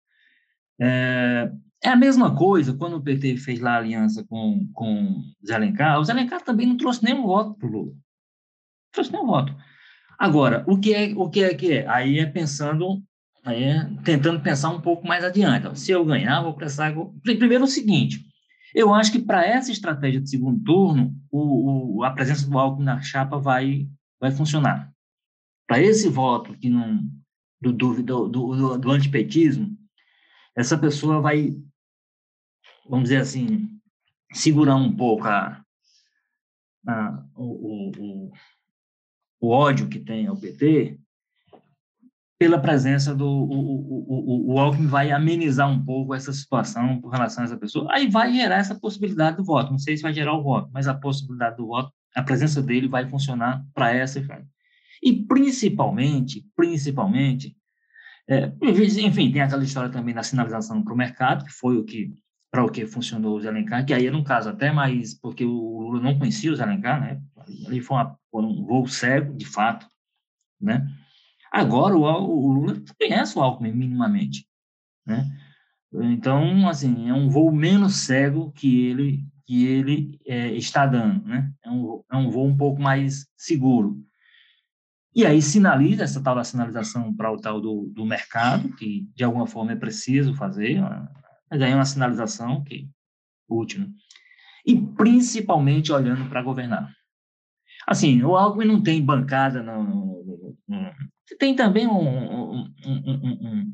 É, é a mesma coisa quando o PT fez lá a aliança com, com Zé Alencar. O Zé Alencar também não trouxe nenhum voto para o Lula. Não trouxe nenhum voto. Agora, o que é o que é que é? Aí é pensando, aí é tentando pensar um pouco mais adiante. Se eu ganhar, vou prestar. Primeiro o seguinte: eu acho que para essa estratégia de segundo turno, o, o, a presença do Alckmin na chapa vai, vai funcionar. Para esse voto que não do, do, do, do, do antipetismo, essa pessoa vai vamos dizer assim, segurar um pouco a, a o, o, o, ódio que tem ao PT, pela presença do o, o, o, Alckmin vai amenizar um pouco essa situação com relação a essa pessoa, aí vai gerar essa possibilidade do voto. Não sei se vai gerar o voto, mas a possibilidade do voto, a presença dele vai funcionar para essa efeito. E principalmente, principalmente, é, enfim, tem aquela história também da sinalização para o mercado, que foi o que para o que funcionou o Zé Alencar, que aí era um caso até mais, porque o Lula não conhecia o Zé Alencar, né? Ali foi, uma, um voo cego, de fato, né? Agora o, o Lula conhece o Alckmin minimamente, né? Então, assim, é um voo menos cego que ele que ele é, está dando, né? É um, é um voo um pouco mais seguro. E aí sinaliza essa tal da sinalização para o tal do, do mercado, que de alguma forma é preciso fazer, mas aí é uma sinalização que útil. Né? E principalmente olhando para governar. Assim, o Alckmin não tem bancada, não, não. tem também um, um, um, um,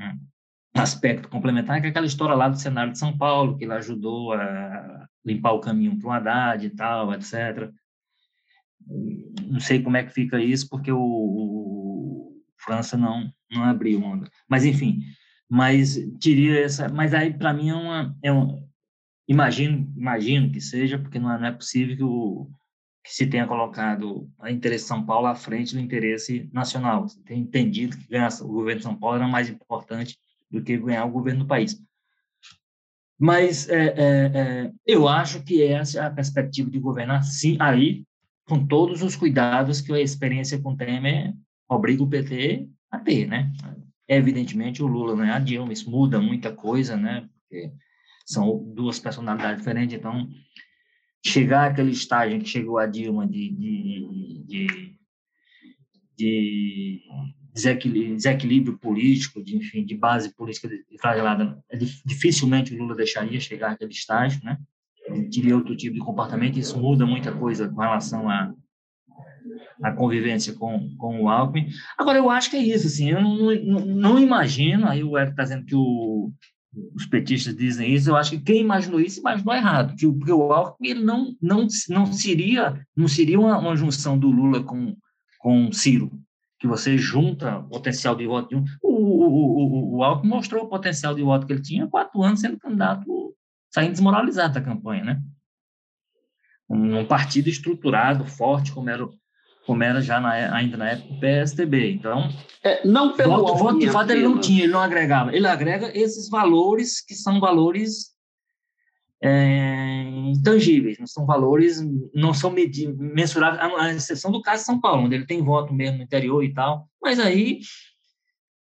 aspecto complementar, que é aquela história lá do cenário de São Paulo, que ele ajudou a limpar o caminho para o Haddad e tal, etc. Não sei como é que fica isso, porque o, o França não, não abriu onda. Mas, enfim, mas diria essa, mas aí para mim é uma, é um, imagino, imagino que seja, porque não é, não é possível que, o, que se tenha colocado o interesse de São Paulo à frente do interesse nacional. Você tem entendido que ganhar o governo de São Paulo era mais importante do que ganhar o governo do país. Mas é, é, é, eu acho que essa é a perspectiva de governar, sim, aí, com todos os cuidados que a experiência com o Temer obriga o PT a ter, né? Evidentemente, o Lula não é a Dilma, isso muda muita coisa, né? Porque são duas personalidades diferentes, então chegar àquele estágio que chegou a Dilma de, de, de, de desequilíbrio, político, de, enfim, de base política flagelada, é, dificilmente o Lula deixaria chegar àquele estágio, né? Teria outro tipo de comportamento, isso muda muita coisa com relação a convivência com, com o Alckmin. Agora, eu acho que é isso, assim, eu não, não, não imagino, aí o Eric está dizendo que o, os petistas dizem isso, eu acho que quem imaginou isso imaginou errado, que, porque o Alckmin ele não, não, não seria, não seria uma, uma junção do Lula com, com Ciro, que você junta o potencial de voto de um. O, o, o, o Alckmin mostrou o potencial de voto que ele tinha quatro anos sendo candidato, saindo desmoralizado da campanha, né? Um, um partido estruturado, forte, como era o como era já na, ainda na época do PSDB. Então, é, não pelo voto, voto de fato ele não tinha, ele não agregava. Ele agrega esses valores que são valores é, intangíveis, não são valores, não são mensuráveis, a exceção do caso de São Paulo, onde ele tem voto mesmo no interior e tal, mas aí,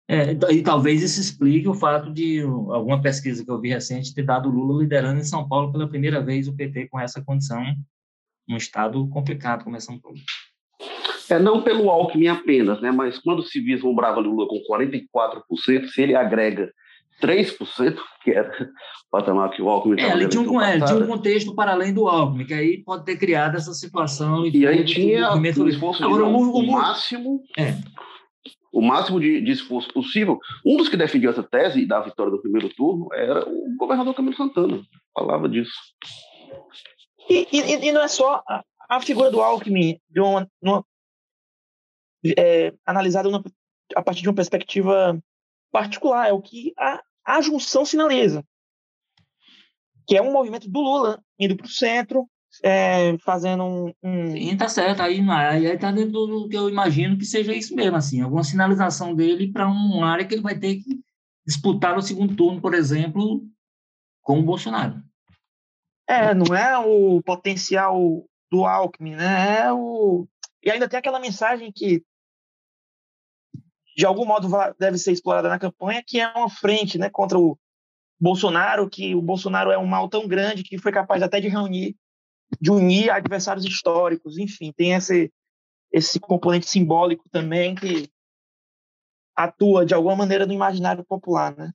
é, e talvez isso explique o fato de alguma pesquisa que eu vi recente ter dado Lula liderando em São Paulo pela primeira vez o PT com essa condição, um estado complicado como é São Paulo. É, não pelo Alckmin apenas, né, mas quando se vislumbrava Lula com 44%, se ele agrega 3%, que era o patamar que o Alckmin é, ele tinha, um, é, tinha um contexto para além do Alckmin, que aí pode ter criado essa situação. E, e aí tinha o esforço Agora, o, o, o, máximo... É. O máximo de, de, esforço possível. Um dos que defendia essa tese da vitória do primeiro turno era o governador Camilo Santana. Falava disso. E, e, e não é só a, figura do Alckmin de uma, uma é, analisada uma, a partir de uma perspectiva particular, é o que a, a junção sinaliza, que é um movimento do Lula indo para o centro, é, fazendo um, um... Sim, tá certo. Aí, aí, aí tá dentro do que eu imagino que seja isso mesmo, assim, alguma sinalização dele para uma área que ele vai ter que disputar no segundo turno, por exemplo, com o Bolsonaro. É, não é o potencial do Alckmin, né? É o... E ainda tem aquela mensagem que de algum modo deve ser explorada na campanha, que é uma frente né, contra o Bolsonaro, que o Bolsonaro é um mal tão grande que foi capaz até de reunir, de unir adversários históricos, enfim, tem esse, esse componente simbólico também que atua de alguma maneira no imaginário popular, né?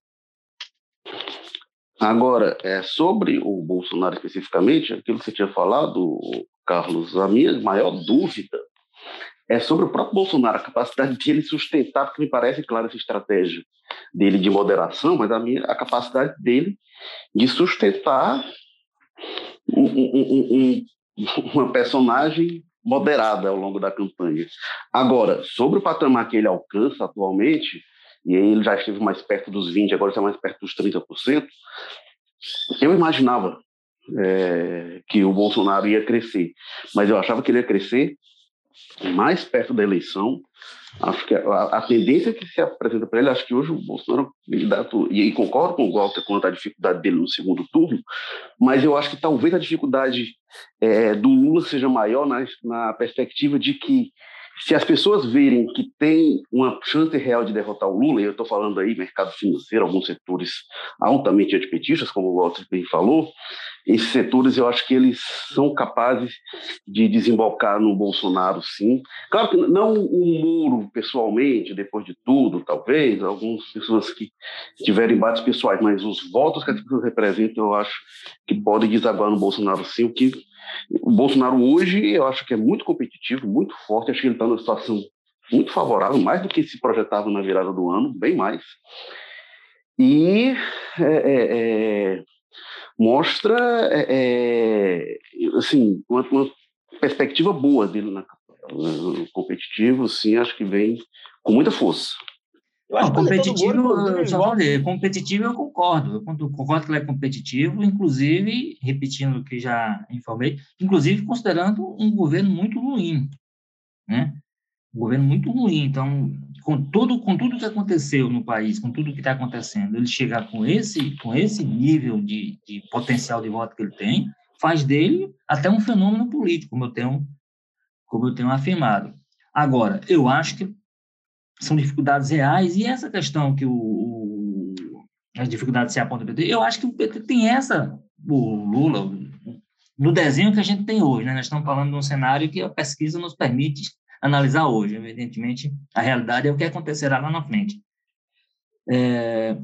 Agora, é, sobre o Bolsonaro especificamente, aquilo que você tinha falado, Carlos, a minha maior dúvida é sobre o próprio Bolsonaro, a capacidade de ele sustentar, porque me parece claro essa estratégia dele de moderação, mas a, minha, a capacidade dele de sustentar um, um, um, uma personagem moderada ao longo da campanha. Agora, sobre o patamar que ele alcança atualmente, e ele já esteve mais perto dos 20%, agora está mais perto dos 30%, eu imaginava é, que o Bolsonaro ia crescer, mas eu achava que ele ia crescer mais perto da eleição, acho que a, a tendência que se apresenta para ele, acho que hoje o Bolsonaro candidato, e, e, concordo com o Walter quanto à dificuldade dele no segundo turno, mas eu acho que talvez a dificuldade é, do Lula seja maior na, na perspectiva de que se as pessoas verem que tem uma chance real de derrotar o Lula, e eu estou falando aí mercado financeiro, alguns setores altamente antipetistas, como o Walter bem falou, esses setores eu acho que eles são capazes de desembocar no Bolsonaro, sim. Claro que não o Muro pessoalmente, depois de tudo, talvez, algumas pessoas que tiverem embates pessoais, mas os votos que as pessoas representam, eu acho que podem desaguar no Bolsonaro, sim, o que o Bolsonaro hoje, eu acho que é muito competitivo, muito forte, acho que ele está numa situação muito favorável, mais do que se projetava na virada do ano, bem mais. E é, é, é mostra é, é, assim, uma, uma, perspectiva boa dele na campanha. competitivo, sim, acho que vem com muita força. Eu acho não, competitivo, eu só falei, competitivo eu concordo. Eu concordo que ele é competitivo, inclusive, repetindo o que já informei, inclusive considerando um governo muito ruim, né? Um governo muito ruim. Então, com tudo, com tudo que aconteceu no país, com tudo que está acontecendo, ele chegar com esse, com esse nível de, de potencial de voto que ele tem, faz dele até um fenômeno político, como eu tenho, como eu tenho afirmado. Agora, eu acho que são dificuldades reais, e essa questão que o, o as dificuldades se apontam PT, eu acho que o PT tem essa, o Lula, no desenho que a gente tem hoje, né? Nós estamos falando de um cenário que a pesquisa nos permite analisar hoje. Evidentemente, a realidade é o que acontecerá lá na frente. É,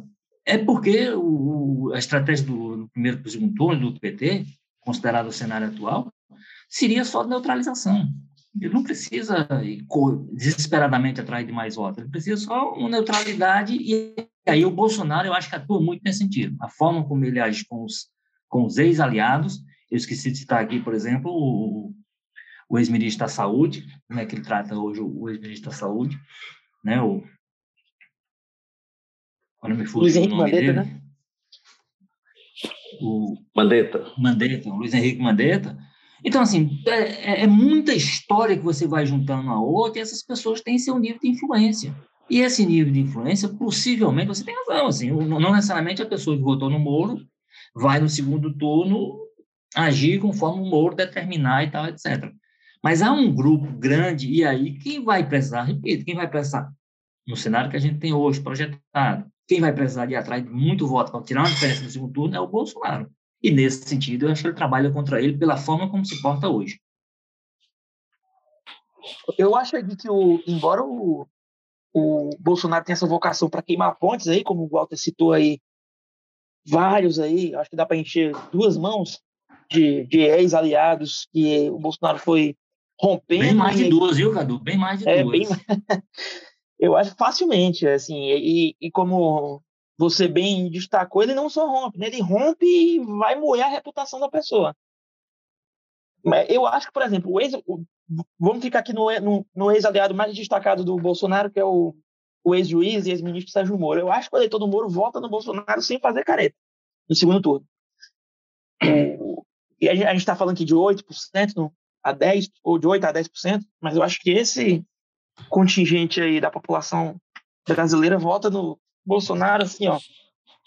é porque o, a estratégia do, do primeiro para segundo turno do PT, considerado o cenário atual, seria só neutralização. Ele não precisa ir desesperadamente atrás de mais votos, ele precisa só uma neutralidade e aí o Bolsonaro eu acho que atua muito nesse sentido. A forma como ele age com os, com os ex-aliados, eu esqueci de citar aqui, por exemplo, o, o ex-ministro da Saúde, como é que ele trata hoje o ex-ministro da Saúde, né, o... Olha, me Luiz Henrique Mandetta, né? O Mandetta. Mandetta, o Luiz Henrique Mandetta, então, assim, é, é, é, muita história que você vai juntando a outra e essas pessoas têm seu nível de influência. E esse nível de influência, possivelmente, você tem razão, assim, não necessariamente a pessoa que votou no Moro vai no segundo turno agir conforme o Moro determinar e tal, etc. Mas há um grupo grande, e aí quem vai precisar, repito, quem vai precisar, no cenário que a gente tem hoje projetado, quem vai precisar de atrás de muito voto para tirar uma diferença no segundo turno é o Bolsonaro. E nesse sentido, eu acho que ele trabalha contra ele pela forma como se porta hoje. Eu acho que, o, embora o, o Bolsonaro tenha essa vocação para queimar pontes aí, como o Walter citou aí, vários aí, acho que dá para encher duas mãos de, de ex-aliados que o Bolsonaro foi rompendo. Bem mais de duas, viu, Cadu? Bem mais de é, duas. Bem... eu acho facilmente, assim, e, e como você bem destacou, ele não só rompe, né? ele rompe e vai moer a reputação da pessoa. Eu acho que, por exemplo, o ex, o, vamos ficar aqui no, no, no ex-aliado mais destacado do Bolsonaro, que é o, o ex-juiz e ex-ministro Sérgio Moro. Eu acho que o eleitor do Moro vota no Bolsonaro sem fazer careta, no segundo turno. e a gente está falando aqui de 8% no, a 10%, ou de 8% a 10%, mas eu acho que esse contingente aí da população brasileira vota no Bolsonaro, assim, ó,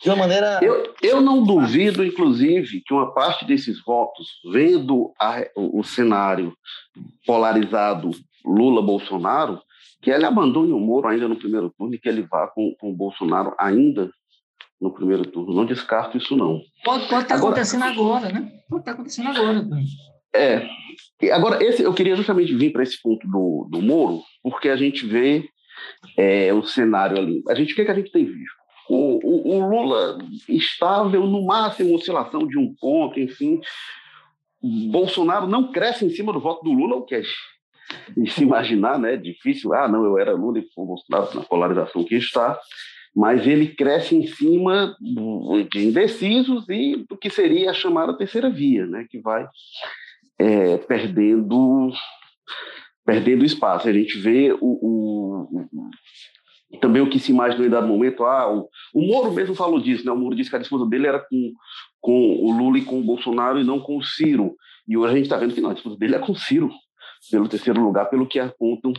de uma maneira. Eu, eu não duvido, inclusive, que uma parte desses votos, vendo a, o, o cenário polarizado Lula-Bolsonaro, que ele abandone o Moro ainda no primeiro turno e que ele vá com, com o Bolsonaro ainda no primeiro turno. Não descarto isso, não. Pode, pode estar agora, acontecendo agora, né? Pode estar acontecendo agora. É. Agora, esse, eu queria justamente vir para esse ponto do, do Moro, porque a gente vê é, o cenário ali. A gente, o que, é que a gente tem visto? O, o, o, Lula estável, no máximo, oscilação de um ponto, enfim. Bolsonaro não cresce em cima do voto do Lula, o que é se imaginar, né? Difícil. Ah, não, eu era Lula e o Bolsonaro na polarização que está. Mas ele cresce em cima de indecisos e do que seria a chamada terceira via, né? Que vai é, perdendo perdendo espaço. A gente vê o, o, também o que se imaginou em dado momento, ah, o, o Moro mesmo falou disso, né? O Moro disse que a disputa dele era com, com o Lula e com o Bolsonaro e não com o Ciro. E hoje a gente está vendo que não, a disputa dele é com o Ciro, pelo terceiro lugar, pelo que apontam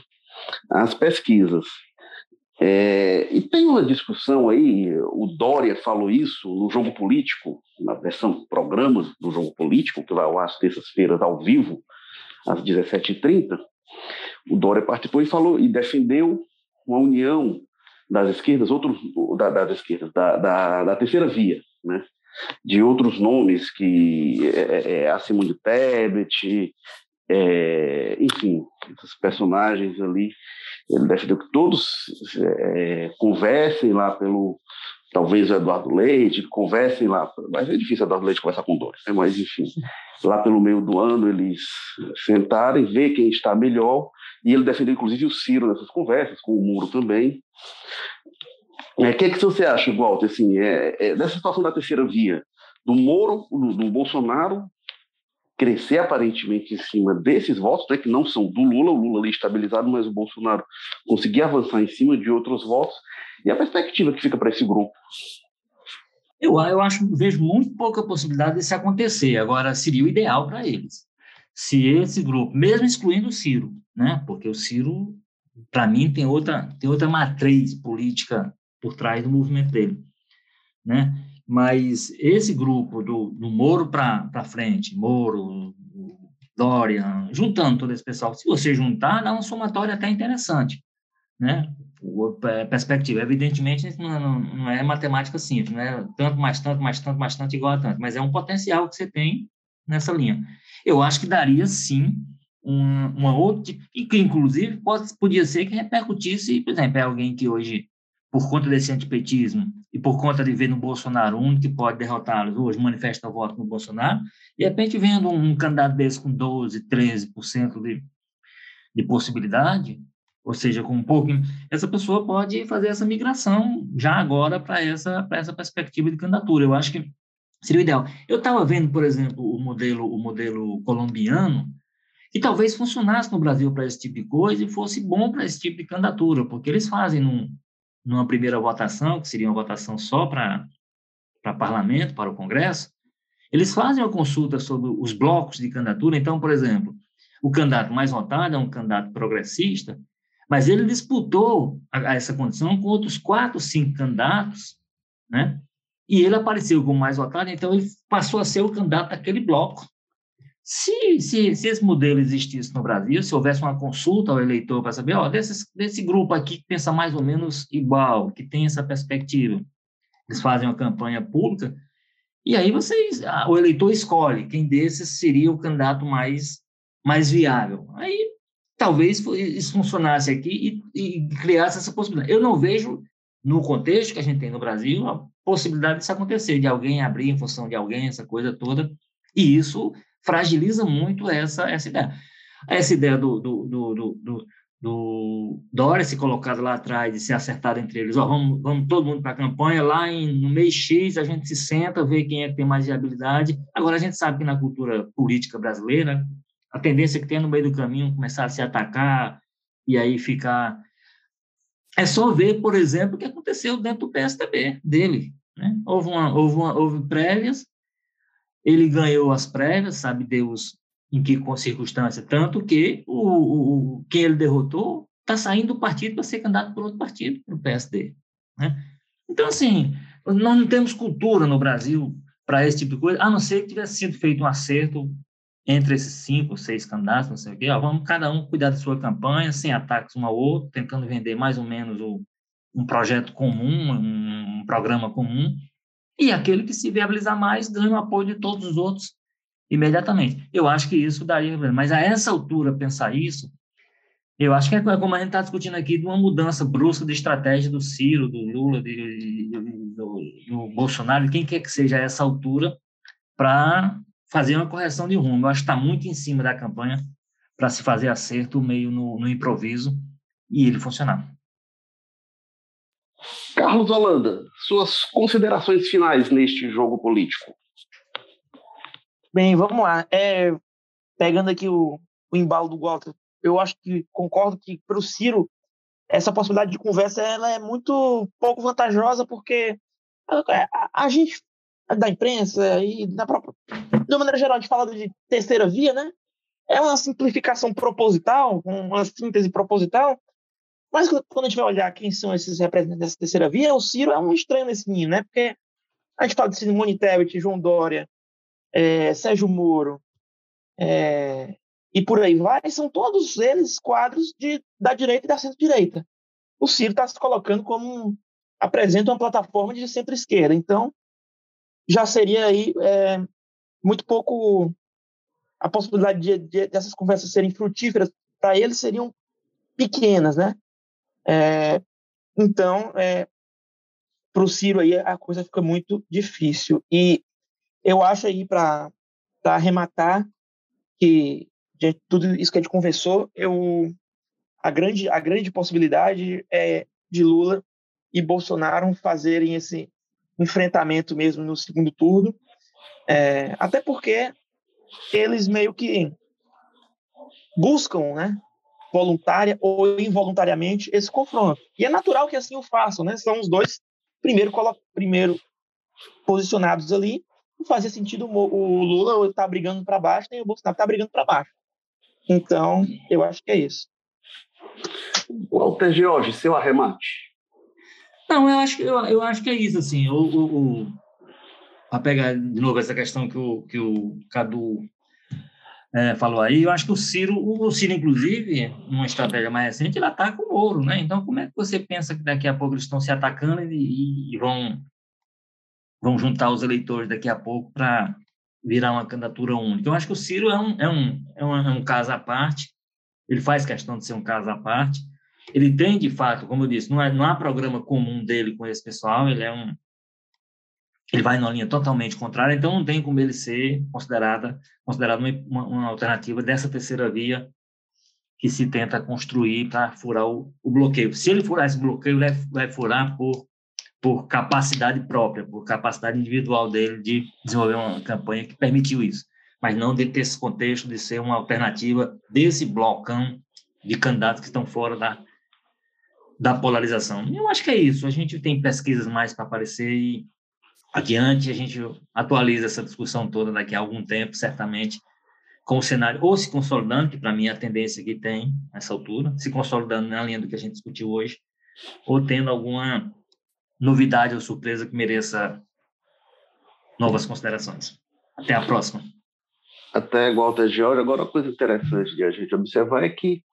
as pesquisas. É, e tem uma discussão aí, o Dória falou isso no Jogo Político, na versão programa do Jogo Político, que vai ao ar às terças-feiras ao vivo, às 17h30. O Dória participou e falou e defendeu uma união das esquerdas, outros da, das esquerdas, da, da, da, terceira via, né? de outros nomes que é, é, é a Simone Tebet, é, enfim, esses personagens ali, ele defendeu que todos é, conversem lá pelo, talvez o Eduardo Leite, conversem lá, mas é difícil o Eduardo Leite conversar com Dória, né? mas enfim, lá pelo meio do ano eles sentarem, ver quem está melhor e ele defendeu, inclusive, o Ciro nessas conversas, com o Muro também. O é, que, que você acha, Walter, assim, é, é, dessa situação da terceira via, do Moro, do, do, Bolsonaro, crescer aparentemente em cima desses votos, né, que não são do Lula, o Lula ali estabilizado, mas o Bolsonaro conseguir avançar em cima de outros votos, e a perspectiva que fica para esse grupo? Eu, eu acho, vejo muito pouca possibilidade disso acontecer. Agora, seria o ideal para eles se esse grupo, mesmo excluindo o Ciro, né? Porque o Ciro, para mim, tem outra tem outra matriz política por trás do movimento dele, né? Mas esse grupo do, do Moro para frente, Moro, Dória, juntando todo esse pessoal, se você juntar, dá uma somatória até interessante, né? É, perspectiva. Evidentemente, não, não, é matemática simples, não é tanto mais tanto mais tanto mais tanto igual a tanto, mas é um potencial que você tem nessa linha. Eu acho que daria sim um, uma outra, e que inclusive pode, podia ser que repercutisse, por exemplo, é alguém que hoje, por conta desse antipetismo e por conta de ver no Bolsonaro um que pode derrotá-los, hoje manifesta voto no Bolsonaro, de repente vendo um, um candidato desse com 12, 13% de, de possibilidade, ou seja, com um pouco, essa pessoa pode fazer essa migração já agora para essa, essa perspectiva de candidatura. Eu acho que Seria o ideal. Eu estava vendo, por exemplo, o modelo, o modelo colombiano, que talvez funcionasse no Brasil para esse tipo de coisa e fosse bom para esse tipo de candidatura, porque eles fazem num, numa primeira votação, que seria uma votação só para parlamento, para o Congresso, eles fazem uma consulta sobre os blocos de candidatura. Então, por exemplo, o candidato mais votado é um candidato progressista, mas ele disputou a, a essa condição com outros quatro, cinco candidatos, né? e ele apareceu como mais votado, então ele passou a ser o candidato daquele bloco. Se, se, se esse modelo existisse no Brasil, se houvesse uma consulta ao eleitor para saber, ó, desse, desse grupo aqui que pensa mais ou menos igual, que tem essa perspectiva, eles fazem uma campanha pública, e aí vocês, o eleitor escolhe quem desses seria o candidato mais, mais viável. Aí talvez isso funcionasse aqui e, e criasse essa possibilidade. Eu não vejo, no contexto que a gente tem no Brasil, a possibilidade disso acontecer, de alguém abrir em função de alguém, essa coisa toda, e isso fragiliza muito essa, essa ideia. Essa ideia do, do, do, do, do Dória se colocado lá atrás e se acertado entre eles, vamos, vamos todo mundo para a campanha, lá em, no mês X a gente se senta, vê quem é que tem mais viabilidade. Agora, a gente sabe que na cultura política brasileira, a tendência que tem no meio do caminho começar a se atacar e aí ficar... É só ver, por exemplo, o que aconteceu dentro do PSDB dele. Né? Houve, uma, houve, uma, houve prévias, ele ganhou as prévias, sabe Deus em que circunstância, tanto que o, o quem ele derrotou está saindo do partido para ser candidato por outro partido, para o PSD. Né? Então, assim, nós não temos cultura no Brasil para esse tipo de coisa, a não ser que tivesse sido feito um acerto entre esses cinco, seis candidatos, não sei o quê, ó, vamos cada um cuidar da sua campanha, sem ataques um ao outro, tentando vender mais ou menos o, um projeto comum, um, um programa comum, e aquele que se viabilizar mais ganha o apoio de todos os outros imediatamente. Eu acho que isso daria, mas a essa altura pensar isso, eu acho que é como a gente está discutindo aqui de uma mudança brusca de estratégia do Ciro, do Lula, de, do, do Bolsonaro, quem quer que seja a essa altura, para fazer uma correção de rumo. Eu acho que está muito em cima da campanha para se fazer acerto meio no, no improviso e ele funcionar. Carlos Holanda, suas considerações finais neste jogo político. Bem, vamos lá. É, pegando aqui o, o embalo do Walter, eu acho que concordo que para o Ciro essa possibilidade de conversa ela é muito pouco vantajosa porque a, a, gente da imprensa e da própria de uma maneira geral a gente fala de terceira via, né? É uma simplificação proposital, uma síntese proposital. Mas quando a gente vai olhar quem são esses representantes dessa terceira via, o Ciro é um estranho nesse ninho, né? Porque a gente fala de Simone Tebet, João Dória, é, Sérgio Moro, é, e por aí vai, são todos eles quadros de, da direita e da centro-direita. O Ciro está se colocando como um, apresenta uma plataforma de centro-esquerda. Então, já seria aí é, muito pouco a possibilidade de, de, dessas conversas serem frutíferas para eles seriam pequenas, né? É, então, é, para o Ciro aí a coisa fica muito difícil. E eu acho aí para arrematar que de tudo isso que a gente conversou, eu a grande a grande possibilidade é de Lula e Bolsonaro fazerem esse enfrentamento mesmo no segundo turno, é, até porque eles meio que buscam, né, voluntária ou involuntariamente esse confronto. E é natural que assim o façam, né? São os dois primeiro primeiro posicionados ali não fazia sentido o Lula estar tá brigando para baixo, nem o Bolsonaro estar tá brigando para baixo. Então, eu acho que é isso. Walter George, seu arremate. Não, eu acho, eu, eu acho que é isso, assim, o, o, o a pegar de novo essa questão que o, que o Cadu é, falou aí, eu acho que o Ciro, o Ciro, inclusive, numa estratégia mais recente, ele ataca o Moro, né? Então, como é que você pensa que daqui a pouco eles estão se atacando e, e vão vão juntar os eleitores daqui a pouco para virar uma candidatura única. Eu acho que o Ciro é um, é, um, é, um, é um caso à parte, ele faz questão de ser um caso à parte, ele tem, de fato, como eu disse, não, é, não há programa comum dele com esse pessoal, ele é um ele vai numa linha totalmente contrária, então não tem como ele ser considerada considerado uma, uma alternativa dessa terceira via que se tenta construir para furar o, o, bloqueio. Se ele furar esse bloqueio, ele vai furar por por capacidade própria, por capacidade individual dele de desenvolver uma campanha que permitiu isso, mas não de ter esse contexto de ser uma alternativa desse blocão de candidatos que estão fora da, da polarização. Eu acho que é isso. A gente tem pesquisas mais para aparecer e adiante a gente atualiza essa discussão toda daqui a algum tempo, certamente, com o cenário ou se consolidando, que para mim é a tendência que tem nessa altura, se consolidando na linha do que a gente discutiu hoje, ou tendo alguma novidade ou surpresa que mereça novas considerações. Até a próxima. Até, Walter George. Agora, uma coisa interessante de a gente observar é que,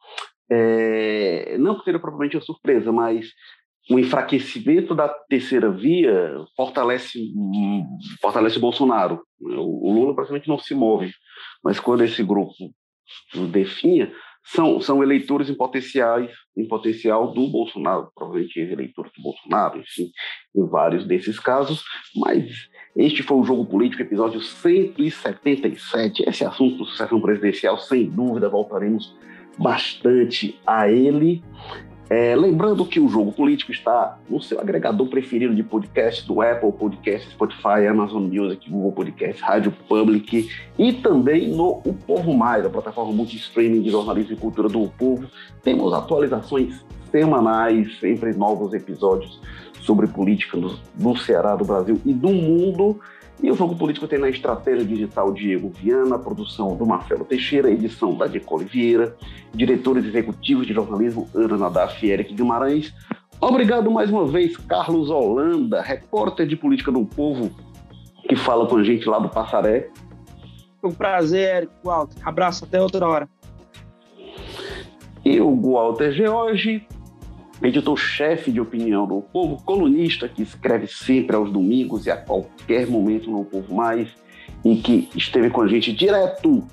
é, não que seja propriamente uma surpresa, mas o enfraquecimento da terceira via fortalece, fortalece Bolsonaro. O Lula praticamente não se move, mas quando esse grupo definha, são, são eleitores em, potenciais, em potencial do Bolsonaro, provavelmente eleitores do Bolsonaro, enfim, em vários desses casos, mas este foi o Jogo Político, episódio 177. Esse assunto, sucessão presidencial, sem dúvida, voltaremos bastante a ele. É, lembrando que o Jogo Político está no seu agregador preferido de podcast do Apple Podcast, Spotify, Amazon Music, Google Podcast, Rádio Public e também no O Povo Mais, a plataforma multi-streaming de jornalismo e cultura do Povo. Temos atualizações semanais, sempre novos episódios sobre política no, no Ceará, do Brasil e do mundo. E o Jogo Político tem na estratégia digital Diego Viana, produção do Marcelo Teixeira, edição da Diego Oliveira, diretores executivos de jornalismo Ana Nadaf e Eric Guimarães. Obrigado mais uma vez, Carlos Holanda, repórter de política do povo, que fala com a gente lá do Passaré. Foi um prazer, Eric Walter. Abraço, até outra hora. E o Walter George, editor-chefe de opinião do Povo, colunista que escreve sempre aos domingos e a qualquer momento no Povo Mais, e que esteve com a gente direto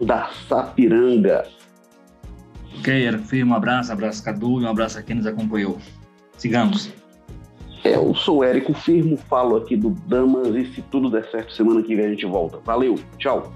da Sapiranga. Ok, firme, um abraço, abraço Cadu e um abraço a quem nos acompanhou. Sigamos. Eu sou Érico Firmo, falo aqui do Damas e se tudo der certo, semana que vem a gente volta. Valeu, tchau.